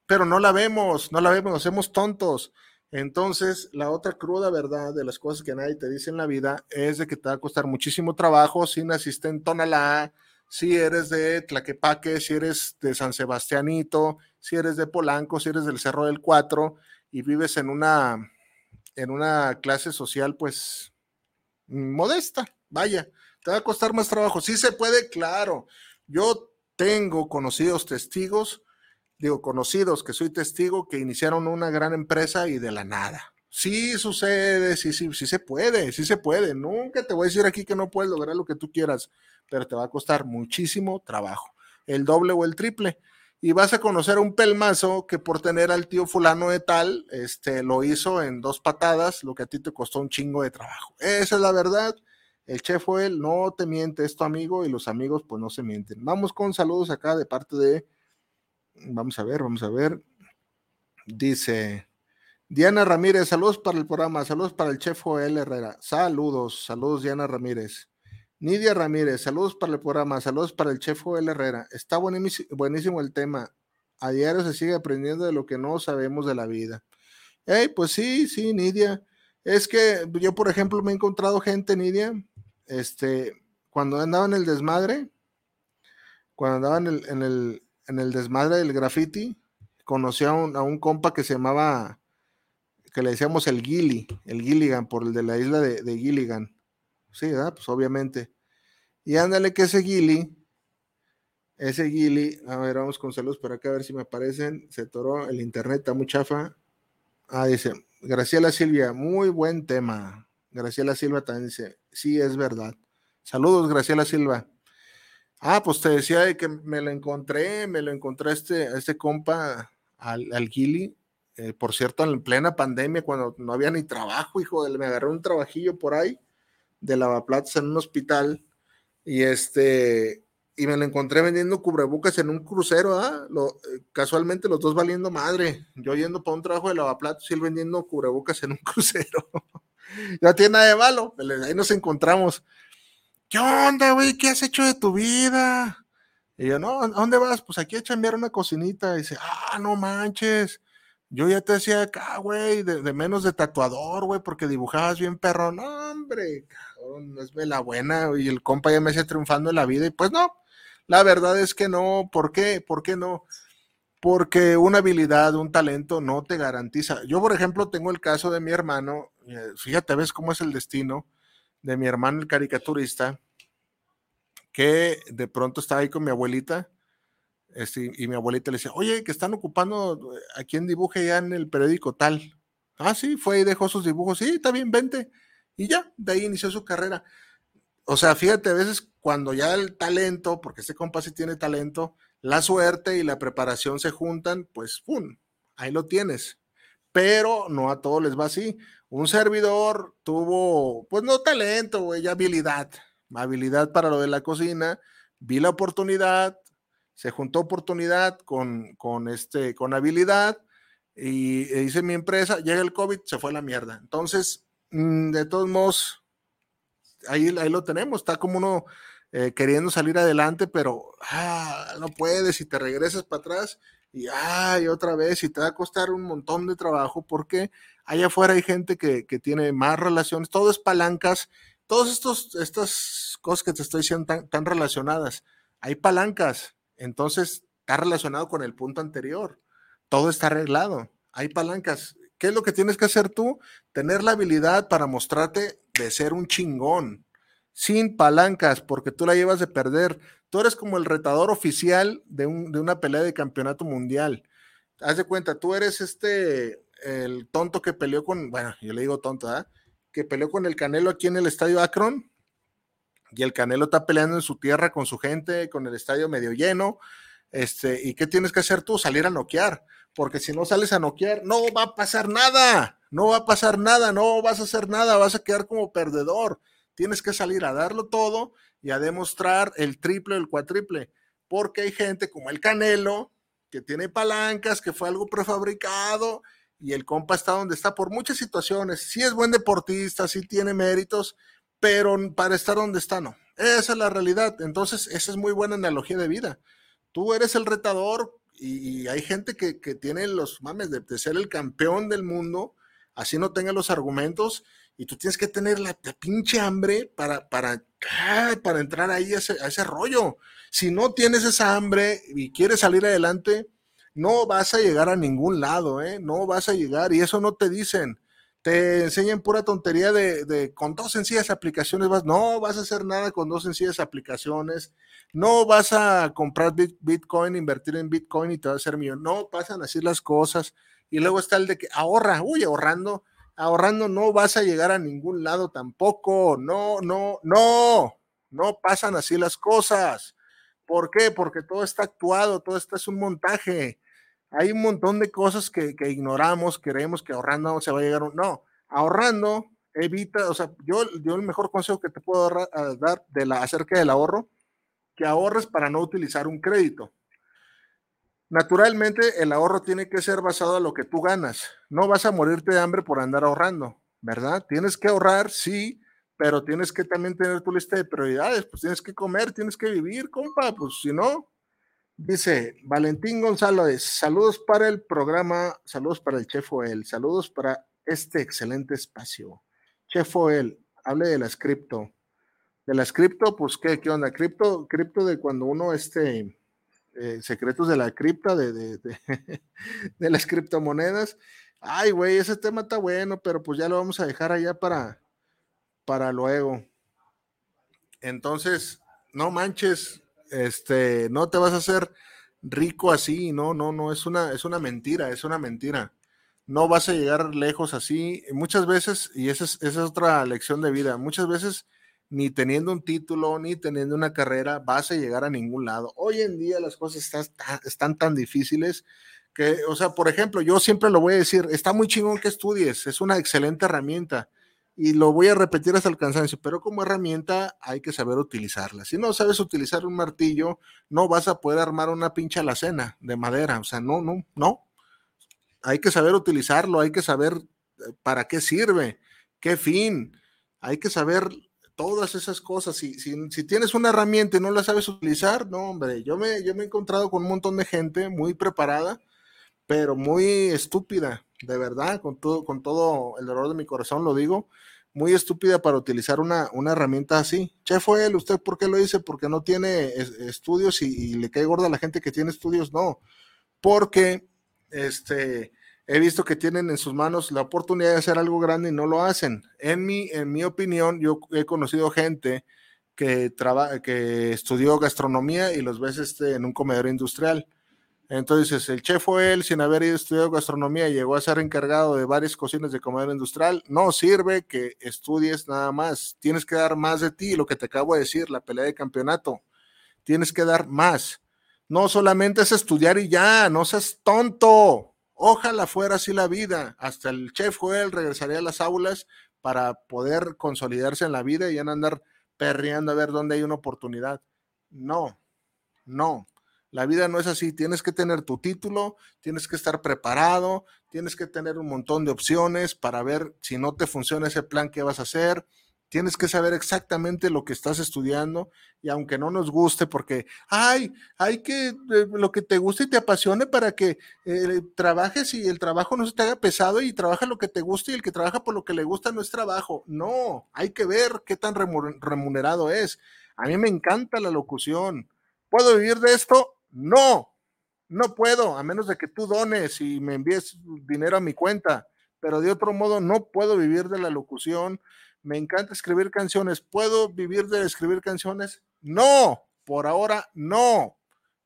pero no la vemos, no la vemos, nos hacemos tontos. Entonces, la otra cruda verdad de las cosas que nadie te dice en la vida es de que te va a costar muchísimo trabajo si naciste en Tonalá, si eres de Tlaquepaque, si eres de San Sebastianito, si eres de Polanco, si eres del Cerro del Cuatro y vives en una, en una clase social, pues, modesta, vaya te va a costar más trabajo. Sí se puede, claro. Yo tengo conocidos testigos, digo conocidos que soy testigo, que iniciaron una gran empresa y de la nada. Sí sucede, sí, sí, sí se puede, sí se puede. Nunca te voy a decir aquí que no puedes lograr lo que tú quieras, pero te va a costar muchísimo trabajo, el doble o el triple. Y vas a conocer a un pelmazo que por tener al tío fulano de tal, este, lo hizo en dos patadas, lo que a ti te costó un chingo de trabajo. Esa es la verdad. El chef él, no te miente, es tu amigo y los amigos pues no se mienten. Vamos con saludos acá de parte de, vamos a ver, vamos a ver. Dice Diana Ramírez, saludos para el programa, saludos para el chef Joel Herrera. Saludos, saludos Diana Ramírez. Nidia Ramírez, saludos para el programa, saludos para el chef Joel Herrera. Está buenísimo el tema. A diario se sigue aprendiendo de lo que no sabemos de la vida. Hey, pues sí, sí, Nidia. Es que yo, por ejemplo, me he encontrado gente, Nidia, este, cuando andaba en el desmadre, cuando andaba en el, en el, desmadre del graffiti, conocí a un, compa que se llamaba, que le decíamos el Gilly, el Gilligan, por el de la isla de, de Gilligan. Sí, ¿verdad? Pues obviamente. Y ándale que ese Gilly, ese Gilly, a ver, vamos con saludos para acá a ver si me aparecen. Se toró el internet, está muy chafa. Ah, dice, Graciela Silvia, muy buen tema. Graciela Silva también dice, sí, es verdad. Saludos, Graciela Silva. Ah, pues te decía que me lo encontré, me lo encontré este, este compa al, al Gili. Eh, por cierto, en plena pandemia, cuando no había ni trabajo, hijo, me agarré un trabajillo por ahí de lavaplatos en un hospital y este, y me lo encontré vendiendo cubrebocas en un crucero, ¿ah? Eh, casualmente los dos valiendo madre. Yo yendo para un trabajo de lavaplatos y él vendiendo cubrebocas en un crucero. no tiene nada de malo, ahí nos encontramos. ¿Qué onda, güey? ¿Qué has hecho de tu vida? Y yo, no, ¿a dónde vas? Pues aquí a chambear una cocinita. Y dice, ah, no manches. Yo ya te decía acá, güey, de, menos de tatuador, güey, porque dibujabas bien perro. No, hombre, cabrón, no es la buena. Y el compa ya me hacía triunfando en la vida. Y pues no, la verdad es que no. ¿Por qué? ¿Por qué no? Porque una habilidad, un talento no te garantiza. Yo, por ejemplo, tengo el caso de mi hermano. Eh, fíjate, ves cómo es el destino de mi hermano el caricaturista, que de pronto estaba ahí con mi abuelita, este, y mi abuelita le decía, oye, que están ocupando a quien dibuje ya en el periódico tal. Ah, sí, fue y dejó sus dibujos, sí, está bien, vente. Y ya, de ahí inició su carrera. O sea, fíjate, a veces cuando ya el talento, porque ese compa sí tiene talento, la suerte y la preparación se juntan, pues ¡pum! Ahí lo tienes. Pero no a todos les va así un servidor tuvo, pues no talento, güey, habilidad, habilidad para lo de la cocina, vi la oportunidad, se juntó oportunidad con, con, este, con habilidad y hice mi empresa, llega el COVID, se fue la mierda. Entonces, mm, de todos modos, ahí, ahí lo tenemos, está como uno eh, queriendo salir adelante, pero ah, no puedes y te regresas para atrás y ay, otra vez, y te va a costar un montón de trabajo porque allá afuera hay gente que, tiene más relaciones, todo es palancas, todas estas cosas que te estoy diciendo tan, tan relacionadas, hay palancas, entonces está relacionado con el punto anterior, todo está arreglado, hay palancas. ¿Qué es lo que tienes que hacer tú? Tener la habilidad para mostrarte de ser un chingón, sin palancas, porque tú la llevas de perder. Tú eres como el retador oficial de, una pelea de campeonato mundial. Haz de cuenta, tú eres este, el tonto que peleó con, bueno, yo le digo tonto, ¿ah? Que peleó con el Canelo aquí en el estadio Akron. Y el Canelo está peleando en su tierra con su gente, con el estadio medio lleno. Este, ¿y qué tienes que hacer tú? Salir a noquear. Porque si no sales a noquear, no va a pasar nada. No va a pasar nada, no vas a hacer nada, vas a quedar como perdedor. Tienes que salir a darlo todo y a demostrar el triple o el cuatriple, porque hay gente como el Canelo, que tiene palancas, que fue algo prefabricado y el compa está donde está por muchas situaciones. Sí es buen deportista, sí tiene méritos, pero para estar donde está, no. Esa es la realidad. Entonces, esa es muy buena analogía de vida. Tú eres el retador y, hay gente que, tiene los mames de, de, ser el campeón del mundo, así no tenga los argumentos y tú tienes que tener la, pinche hambre para, para, ah, para entrar ahí a ese, rollo. Si no tienes esa hambre y quieres salir adelante, no vas a llegar a ningún lado, ¿eh? No vas a llegar y eso no te dicen. Te enseñan pura tontería de, con dos sencillas aplicaciones, vas, no vas a hacer nada con dos sencillas aplicaciones, no vas a comprar Bitcoin, invertir en Bitcoin y te va a hacer mío. No pasan así las cosas. Y luego está el de que ahorra, uy, ahorrando ahorrando no vas a llegar a ningún lado tampoco. No, no, no, no pasan así las cosas. ¿Por qué? Porque todo está actuado, todo esto es un montaje. Hay un montón de cosas que, ignoramos, creemos que ahorrando se va a llegar. Un... No, ahorrando evita, o sea, yo, yo el mejor consejo que te puedo dar de la, acerca del ahorro, que ahorres para no utilizar un crédito. Naturalmente, el ahorro tiene que ser basado a lo que tú ganas. No vas a morirte de hambre por andar ahorrando, ¿verdad? Tienes que ahorrar, sí, pero tienes que también tener tu lista de prioridades. Pues tienes que comer, tienes que vivir, compa, pues si no. Dice Valentín González, saludos para el programa, saludos para el Chef Oel, saludos para este excelente espacio. Chef Oel, hable de las cripto. De las cripto, pues, ¿qué, qué onda? Cripto, cripto de cuando uno, este, eh, secretos de la cripta, de, de, de, las criptomonedas. Ay, güey, ese tema está bueno, pero pues ya lo vamos a dejar allá para, para luego. Entonces, no manches, este, no te vas a hacer rico así, no, no, no, es una, es una mentira, es una mentira. No vas a llegar lejos así. Muchas veces, y esa es, esa es otra lección de vida, muchas veces ni teniendo un título, ni teniendo una carrera, vas a llegar a ningún lado. Hoy en día las cosas están, están tan difíciles que, o sea, por ejemplo, yo siempre lo voy a decir, está muy chingón que estudies, es una excelente herramienta y lo voy a repetir hasta el cansancio, pero como herramienta hay que saber utilizarla. Si no sabes utilizar un martillo, no vas a poder armar una pinche alacena de madera, o sea, no, no, no. Hay que saber utilizarlo, hay que saber eh, para qué sirve, qué fin, hay que saber todas esas cosas. Si, si, tienes una herramienta y no la sabes utilizar, no, hombre, yo me, yo me he encontrado con un montón de gente muy preparada, pero muy estúpida, de verdad, con todo, con todo el dolor de mi corazón lo digo, muy estúpida para utilizar una, una herramienta así. Che, fue él, ¿usted por qué lo dice? Porque no tiene estudios y, y, le cae gorda a la gente que tiene estudios, no, porque este he visto que tienen en sus manos la oportunidad de hacer algo grande y no lo hacen. En mi, en mi opinión, yo he conocido gente que, que estudió gastronomía y los ves este, en un comedor industrial. Entonces, el chef fue él, sin haber estudiado gastronomía, llegó a ser encargado de varias cocinas de comedor industrial. No sirve que estudies nada más. Tienes que dar más de ti, lo que te acabo de decir, la pelea de campeonato. Tienes que dar más. No solamente es estudiar y ya, no seas tonto Ojalá fuera así la vida. Hasta el chef Joel regresaría a las aulas para poder consolidarse en la vida y ya no andar perreando a ver dónde hay una oportunidad. No, no. La vida no es así. Tienes que tener tu título, tienes que estar preparado, tienes que tener un montón de opciones para ver si no te funciona ese plan que vas a hacer, Tienes que saber exactamente lo que estás estudiando y aunque no nos guste, porque, ay, hay que, eh, lo que te guste y te apasione para que eh, trabajes y el trabajo no se te haga pesado y trabaja lo que te guste y el que trabaja por lo que le gusta no es trabajo. No, hay que ver qué tan remunerado es. A mí me encanta la locución. ¿Puedo vivir de esto? No, no puedo, a menos de que tú dones y me envíes dinero a mi cuenta, pero de otro modo no puedo vivir de la locución me encanta escribir canciones. ¿Puedo vivir de escribir canciones? No, por ahora no.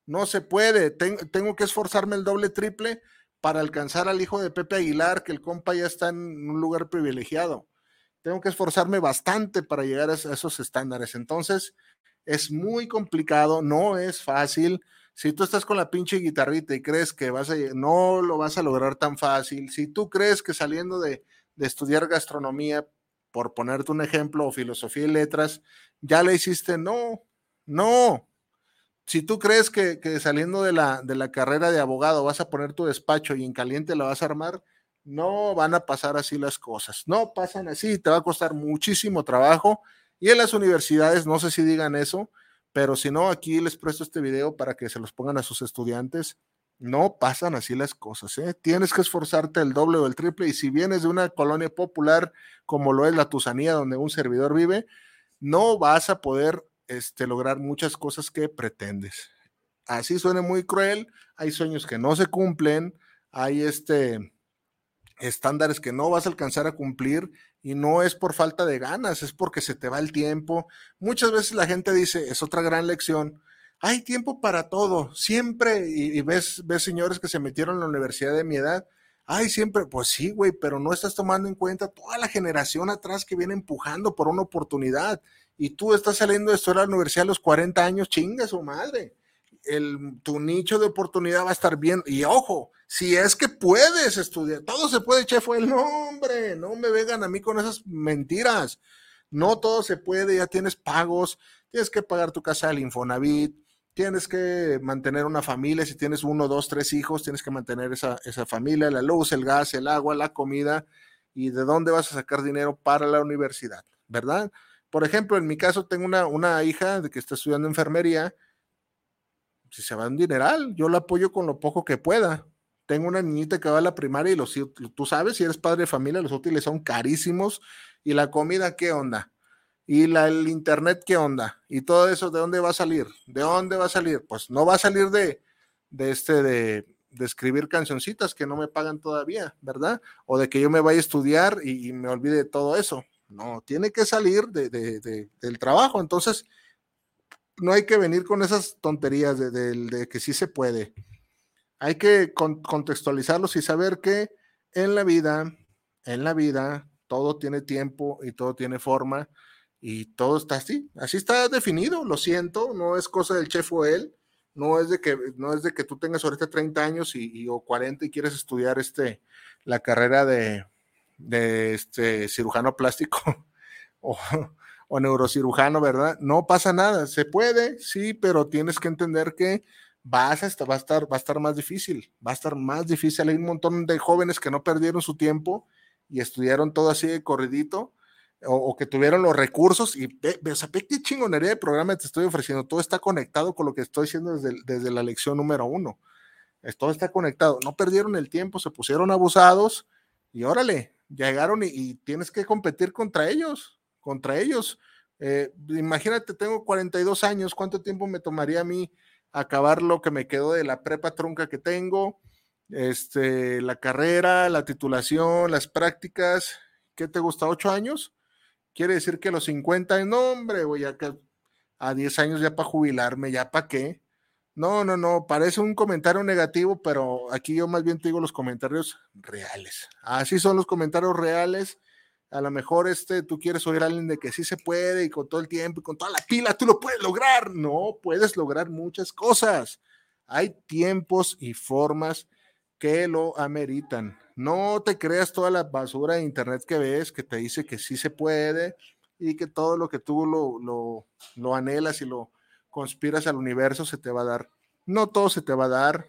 No se puede. tengo que esforzarme el doble, triple para alcanzar al hijo de Pepe Aguilar, que el compa ya está en un lugar privilegiado. Tengo que esforzarme bastante para llegar a esos estándares. Entonces, es muy complicado, no es fácil. Si tú estás con la pinche guitarrita y crees que vas a, no lo vas a lograr tan fácil, si tú crees que saliendo de, de estudiar gastronomía por ponerte un ejemplo, filosofía y letras, ya le hiciste, no, no. Si tú crees que, saliendo de la, de la carrera de abogado vas a poner tu despacho y en caliente la vas a armar, no van a pasar así las cosas. No pasan así, te va a costar muchísimo trabajo. Y en las universidades, no sé si digan eso, pero si no, aquí les presto este video para que se los pongan a sus estudiantes. No pasan así las cosas, ¿eh? Tienes que esforzarte el doble o el triple y si vienes de una colonia popular como lo es la Tusanía, donde un servidor vive, no vas a poder este, lograr muchas cosas que pretendes. Así suena muy cruel, hay sueños que no se cumplen, hay este, estándares que no vas a alcanzar a cumplir y no es por falta de ganas, es porque se te va el tiempo. Muchas veces la gente dice, es otra gran lección, hay tiempo para todo, siempre, y, ves, ves señores que se metieron en la universidad de mi edad, ay, siempre, pues sí, güey, pero no estás tomando en cuenta toda la generación atrás que viene empujando por una oportunidad, y tú estás saliendo de estudiar a la universidad a los 40 años, chinga su madre. El, tu nicho de oportunidad va a estar bien. Y ojo, si es que puedes estudiar, todo se puede, chef, el nombre, no me vengan a mí con esas mentiras. No todo se puede, ya tienes pagos, tienes que pagar tu casa al Infonavit, tienes que mantener una familia, si tienes uno, dos, tres hijos, tienes que mantener esa, esa, familia, la luz, el gas, el agua, la comida, y de dónde vas a sacar dinero para la universidad, ¿verdad? Por ejemplo, en mi caso tengo una, una hija de que está estudiando enfermería, si se va un dineral, yo la apoyo con lo poco que pueda. Tengo una niñita que va a la primaria y los, tú sabes, si eres padre de familia, los útiles son carísimos y la comida, ¿qué onda? ¿Y la, el internet qué onda? ¿Y todo eso de dónde va a salir? ¿De dónde va a salir? Pues no va a salir de, de este, de, de escribir cancioncitas que no me pagan todavía, ¿verdad? O de que yo me vaya a estudiar y, me olvide de todo eso. No, tiene que salir de, de, de, del trabajo. Entonces, no hay que venir con esas tonterías de, que sí se puede. Hay que con, contextualizarlos y saber que en la vida, en la vida, todo tiene tiempo y todo tiene forma y todo está así, así está definido, lo siento, no es cosa del chef o él, no es de que, no es de que tú tengas ahorita 30 años y, o 40 y quieres estudiar este, la carrera de, de este cirujano plástico o, o, neurocirujano, ¿verdad? No pasa nada, se puede, sí, pero tienes que entender que vas a estar, va a estar, va a estar más difícil, va a estar más difícil. Hay un montón de jóvenes que no perdieron su tiempo y estudiaron todo así de corridito o, que tuvieron los recursos y ve, ve, o sea, ve qué chingonería de programa te estoy ofreciendo. Todo está conectado con lo que estoy diciendo desde, desde la lección número uno. Todo está conectado. No perdieron el tiempo, se pusieron abusados y órale, llegaron y, y tienes que competir contra ellos, contra ellos. Eh, imagínate, tengo 42 años, ¿cuánto tiempo me tomaría a mí acabar lo que me quedó de la prepa trunca que tengo? Este, la carrera, la titulación, las prácticas, ¿qué te gusta? ¿Ocho años? Quiere decir que los 50, no, hombre, voy a, a 10 años ya para jubilarme, ¿ya para qué? No, no, no, parece un comentario negativo, pero aquí yo más bien te digo los comentarios reales. Así son los comentarios reales. A lo mejor este, tú quieres oír a alguien de que sí se puede y con todo el tiempo y con toda la pila tú lo puedes lograr. No, puedes lograr muchas cosas. Hay tiempos y formas que lo ameritan. No te creas toda la basura de internet que ves que te dice que sí se puede y que todo lo que tú lo, lo, lo anhelas y lo, conspiras al universo, se te va a dar. No todo se te va a dar.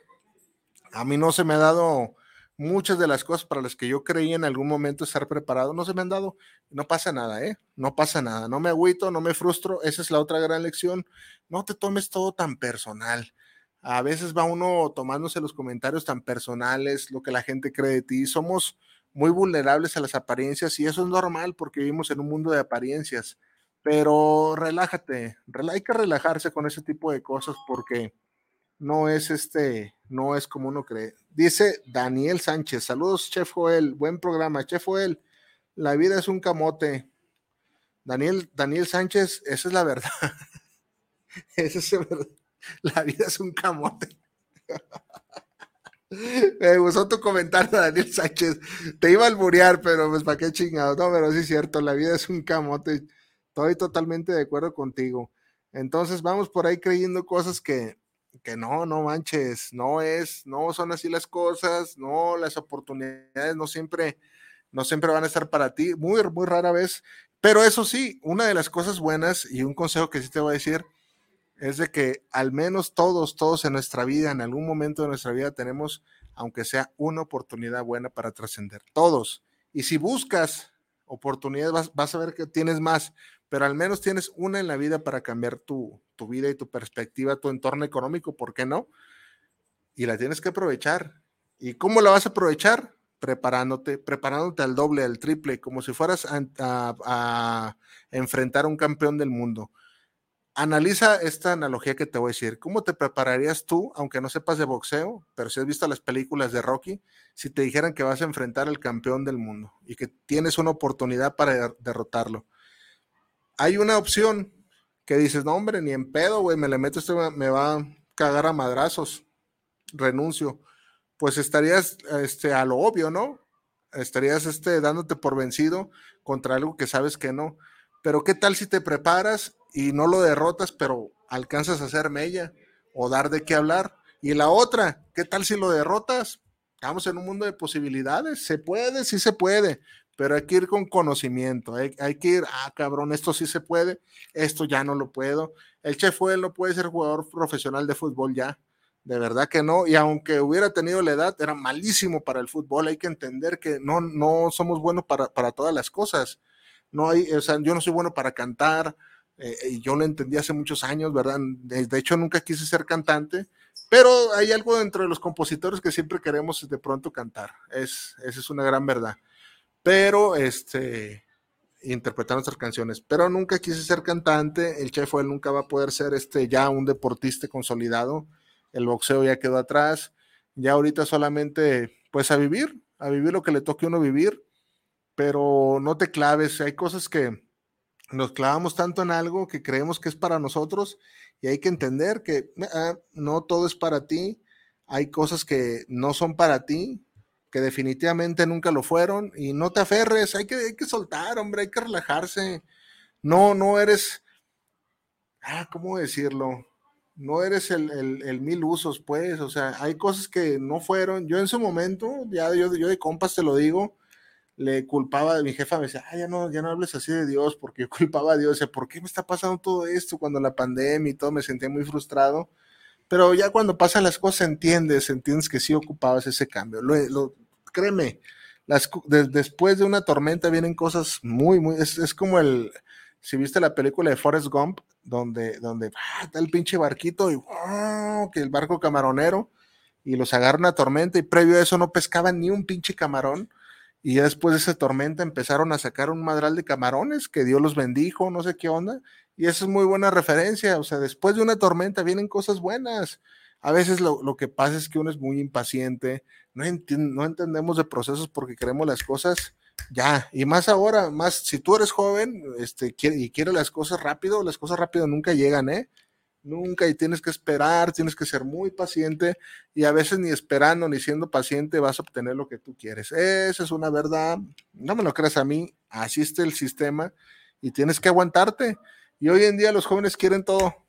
A mí no se me ha dado muchas de las cosas para las que yo creí en algún momento estar preparado, no se me han dado. No pasa nada, ¿eh? No pasa nada. No me agüito, no me frustro. Esa es la otra gran lección. No te tomes todo tan personal. A veces va uno tomándose los comentarios tan personales, lo que la gente cree de ti. Somos muy vulnerables a las apariencias y eso es normal porque vivimos en un mundo de apariencias pero relájate, hay que relajarse con ese tipo de cosas porque no es este, no es como uno cree. Dice Daniel Sánchez, saludos Chef Joel, buen programa, Chef Joel, la vida es un camote. Daniel, Daniel Sánchez, esa es la verdad. esa es la verdad. La vida es un camote. Me gustó tu comentario, Daniel Sánchez. Te iba a alburear, pero pues para qué chingado. No, pero sí es cierto, la vida es un camote. Estoy totalmente de acuerdo contigo. Entonces vamos por ahí creyendo cosas que, que no, no manches, no es, no son así las cosas, no, las oportunidades no siempre, no siempre van a estar para ti, muy, muy rara vez. Pero eso sí, una de las cosas buenas y un consejo que sí te voy a decir es de que al menos todos, todos en nuestra vida, en algún momento de nuestra vida tenemos, aunque sea una oportunidad buena para trascender, todos. Y si buscas oportunidades, vas, a ver que tienes más, pero al menos tienes una en la vida para cambiar tu, tu vida y tu perspectiva, tu entorno económico, ¿por qué no? Y la tienes que aprovechar. ¿Y cómo la vas a aprovechar? Preparándote, preparándote al doble, al triple, como si fueras a, a, a enfrentar a un campeón del mundo. Analiza esta analogía que te voy a decir. ¿Cómo te prepararías tú, aunque no sepas de boxeo, pero si has visto las películas de Rocky, si te dijeran que vas a enfrentar al campeón del mundo y que tienes una oportunidad para derrotarlo? hay una opción que dices, no, hombre, ni en pedo, güey, me le meto, esto me va a cagar a madrazos, renuncio. Pues estarías este, a lo obvio, ¿no? Estarías este, dándote por vencido contra algo que sabes que no. Pero ¿qué tal si te preparas y no lo derrotas, pero alcanzas a hacer mella o dar de qué hablar? Y la otra, ¿qué tal si lo derrotas? Estamos en un mundo de posibilidades. Se puede, sí se puede, pero hay que ir con conocimiento, hay, que ir, ah, cabrón, esto sí se puede, esto ya no lo puedo. El chef fue, no puede ser jugador profesional de fútbol ya, de verdad que no, y aunque hubiera tenido la edad, era malísimo para el fútbol, hay que entender que no, no somos buenos para, para todas las cosas. No hay, o sea, yo no soy bueno para cantar, eh, yo lo entendí hace muchos años, ¿verdad? De, hecho, nunca quise ser cantante, pero hay algo dentro de los compositores que siempre queremos de pronto cantar, es, esa es una gran verdad pero este, interpretar nuestras canciones. Pero nunca quise ser cantante, el chef él nunca va a poder ser este ya un deportista consolidado. El boxeo ya quedó atrás. Ya ahorita solamente pues a vivir, a vivir lo que le toque uno vivir, pero no te claves, hay cosas que nos clavamos tanto en algo que creemos que es para nosotros y hay que entender que ah, no todo es para ti, hay cosas que no son para ti, que definitivamente nunca lo fueron y no te aferres, hay que, hay que soltar, hombre, hay que relajarse. No, no eres, ah, ¿cómo decirlo? No eres el, el, mil usos, pues, o sea, hay cosas que no fueron. Yo en su momento, ya yo, yo de compas te lo digo, le culpaba, mi jefa me decía, ah, ya no, ya no hables así de Dios, porque yo culpaba a Dios, decía, ¿por qué me está pasando todo esto cuando la pandemia y todo? Me sentía muy frustrado, pero ya cuando pasan las cosas entiendes, entiendes que sí ocupabas ese cambio. Lo, créeme, después de una tormenta vienen cosas muy, muy, es, como el, si viste la película de Forrest Gump, donde, donde ah, está el pinche barquito y oh, que el barco camaronero y los agarra una tormenta y previo a eso no pescaban ni un pinche camarón y después de esa tormenta empezaron a sacar un madral de camarones que Dios los bendijo, no sé qué onda, y eso es muy buena referencia, o sea, después de una tormenta vienen cosas buenas. A veces lo, lo que pasa es que uno es muy impaciente, no, no entendemos de procesos porque queremos las cosas ya, y más ahora, más si tú eres joven este, y quieres las cosas rápido, las cosas rápido nunca llegan, ¿eh? Nunca, y tienes que esperar, tienes que ser muy paciente, y a veces ni esperando ni siendo paciente vas a obtener lo que tú quieres. Esa es una verdad, no me lo creas a mí, así está el sistema, y tienes que aguantarte. Y hoy en día los jóvenes quieren todo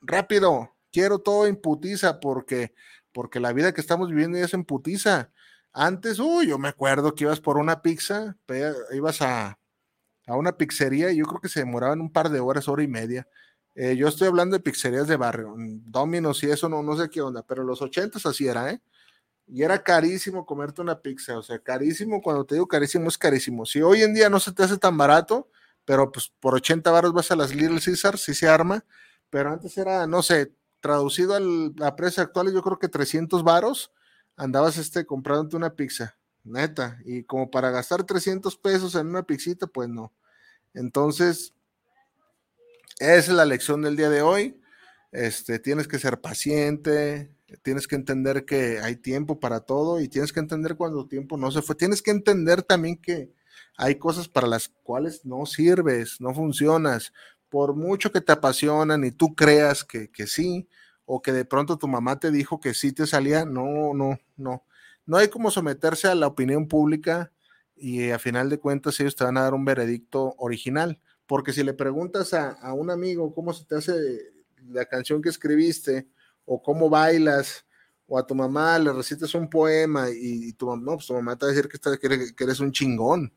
rápido, quiero todo en putiza, porque porque la vida que estamos viviendo es en putiza. Antes, uy, yo me acuerdo que ibas por una pizza, ibas a, a una pizzería y yo creo que se demoraban un par de horas, hora y media. Eh, yo estoy hablando de pizzerías de barrio, mm, Dominos y eso, no, no sé qué onda, pero los ochentas así era, ¿eh? Y era carísimo comerte una pizza, o sea, carísimo, cuando te digo carísimo, es carísimo. Si hoy en día no se te hace tan barato, pero pues por 80 baros vas a las Little Caesar, si se arma, pero antes era, no sé, traducido a la precio actual, yo creo que 300 varos, andabas este, comprándote una pizza, neta, y como para gastar 300 pesos en una pizzita, pues no. Entonces, esa es la lección del día de hoy. Este, tienes que ser paciente, tienes que entender que hay tiempo para todo y tienes que entender cuando tiempo no se fue. Tienes que entender también que hay cosas para las cuales no sirves, no funcionas por mucho que te apasionan y tú creas que, sí, o que de pronto tu mamá te dijo que sí te salía, no, no, no. No hay como someterse a la opinión pública y a final de cuentas ellos te van a dar un veredicto original. Porque si le preguntas a, un amigo cómo se te hace la canción que escribiste o cómo bailas, o a tu mamá le recites un poema y, tu, no, pues tu mamá te va a decir que, que eres un chingón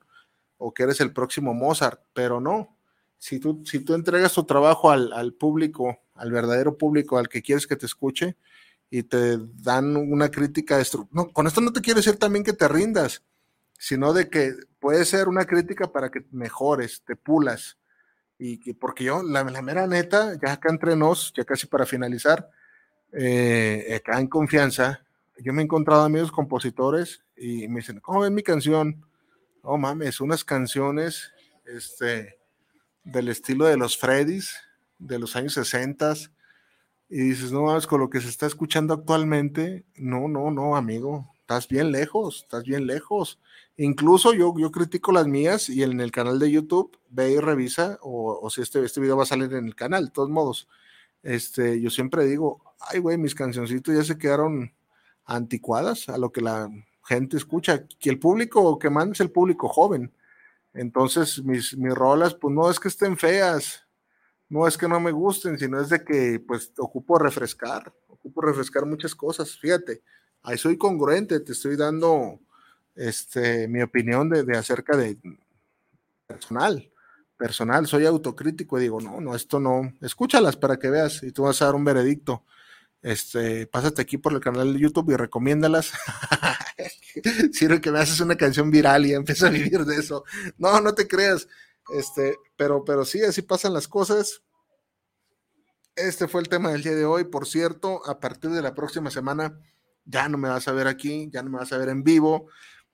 o que eres el próximo Mozart, pero no, si tú, si tú entregas tu trabajo al, público, al verdadero público, al que quieres que te escuche, y te dan una crítica, no, con esto no te quiero decir también que te rindas, sino de que puede ser una crítica para que mejores, te pulas. Y, porque yo, la, mera neta, ya acá entre nos, ya casi para finalizar, eh, acá en confianza, yo me he encontrado amigos compositores y me dicen, ¿cómo ven mi canción? Oh mames, unas canciones, este, del estilo de los Freddys de los años 60 y dices, no vamos con lo que se está escuchando actualmente, no, no, no, amigo, estás bien lejos, estás bien lejos. Incluso yo, yo critico las mías y en el canal de YouTube ve y revisa, o, si este, este video va a salir en el canal, de todos modos. Este, yo siempre digo, ay, güey, mis cancioncitos ya se quedaron anticuadas a lo que la gente escucha. Que el público que manda es el público joven. Entonces, mis, mis rolas, pues no es que estén feas, no es que no me gusten, sino es de que, pues, ocupo refrescar, ocupo refrescar muchas cosas. Fíjate, ahí soy congruente, te estoy dando este, mi opinión de, de acerca de personal, personal, soy autocrítico y digo, no, no, esto no, escúchalas para que veas y tú vas a dar un veredicto. Este, pásate aquí por el canal de YouTube y recomiéndalas. Sirve que me haces una canción viral y empiezo a vivir de eso. No, no te creas. Este, pero, pero sí, así pasan las cosas. Este fue el tema del día de hoy. Por cierto, a partir de la próxima semana ya no me vas a ver aquí, ya no me vas a ver en vivo,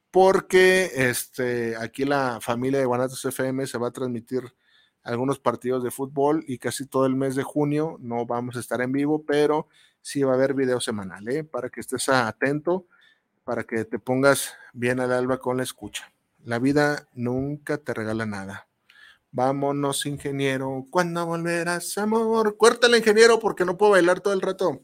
porque este, aquí la familia de Guanatos FM se va a transmitir algunos partidos de fútbol y casi todo el mes de junio no vamos a estar en vivo, pero sí va a haber video semanal, ¿eh? para que estés atento, para que te pongas bien al alba con la escucha. La vida nunca te regala nada. Vámonos, ingeniero. ¿Cuándo volverás, amor? Cuértale, ingeniero, porque no puedo bailar todo el rato.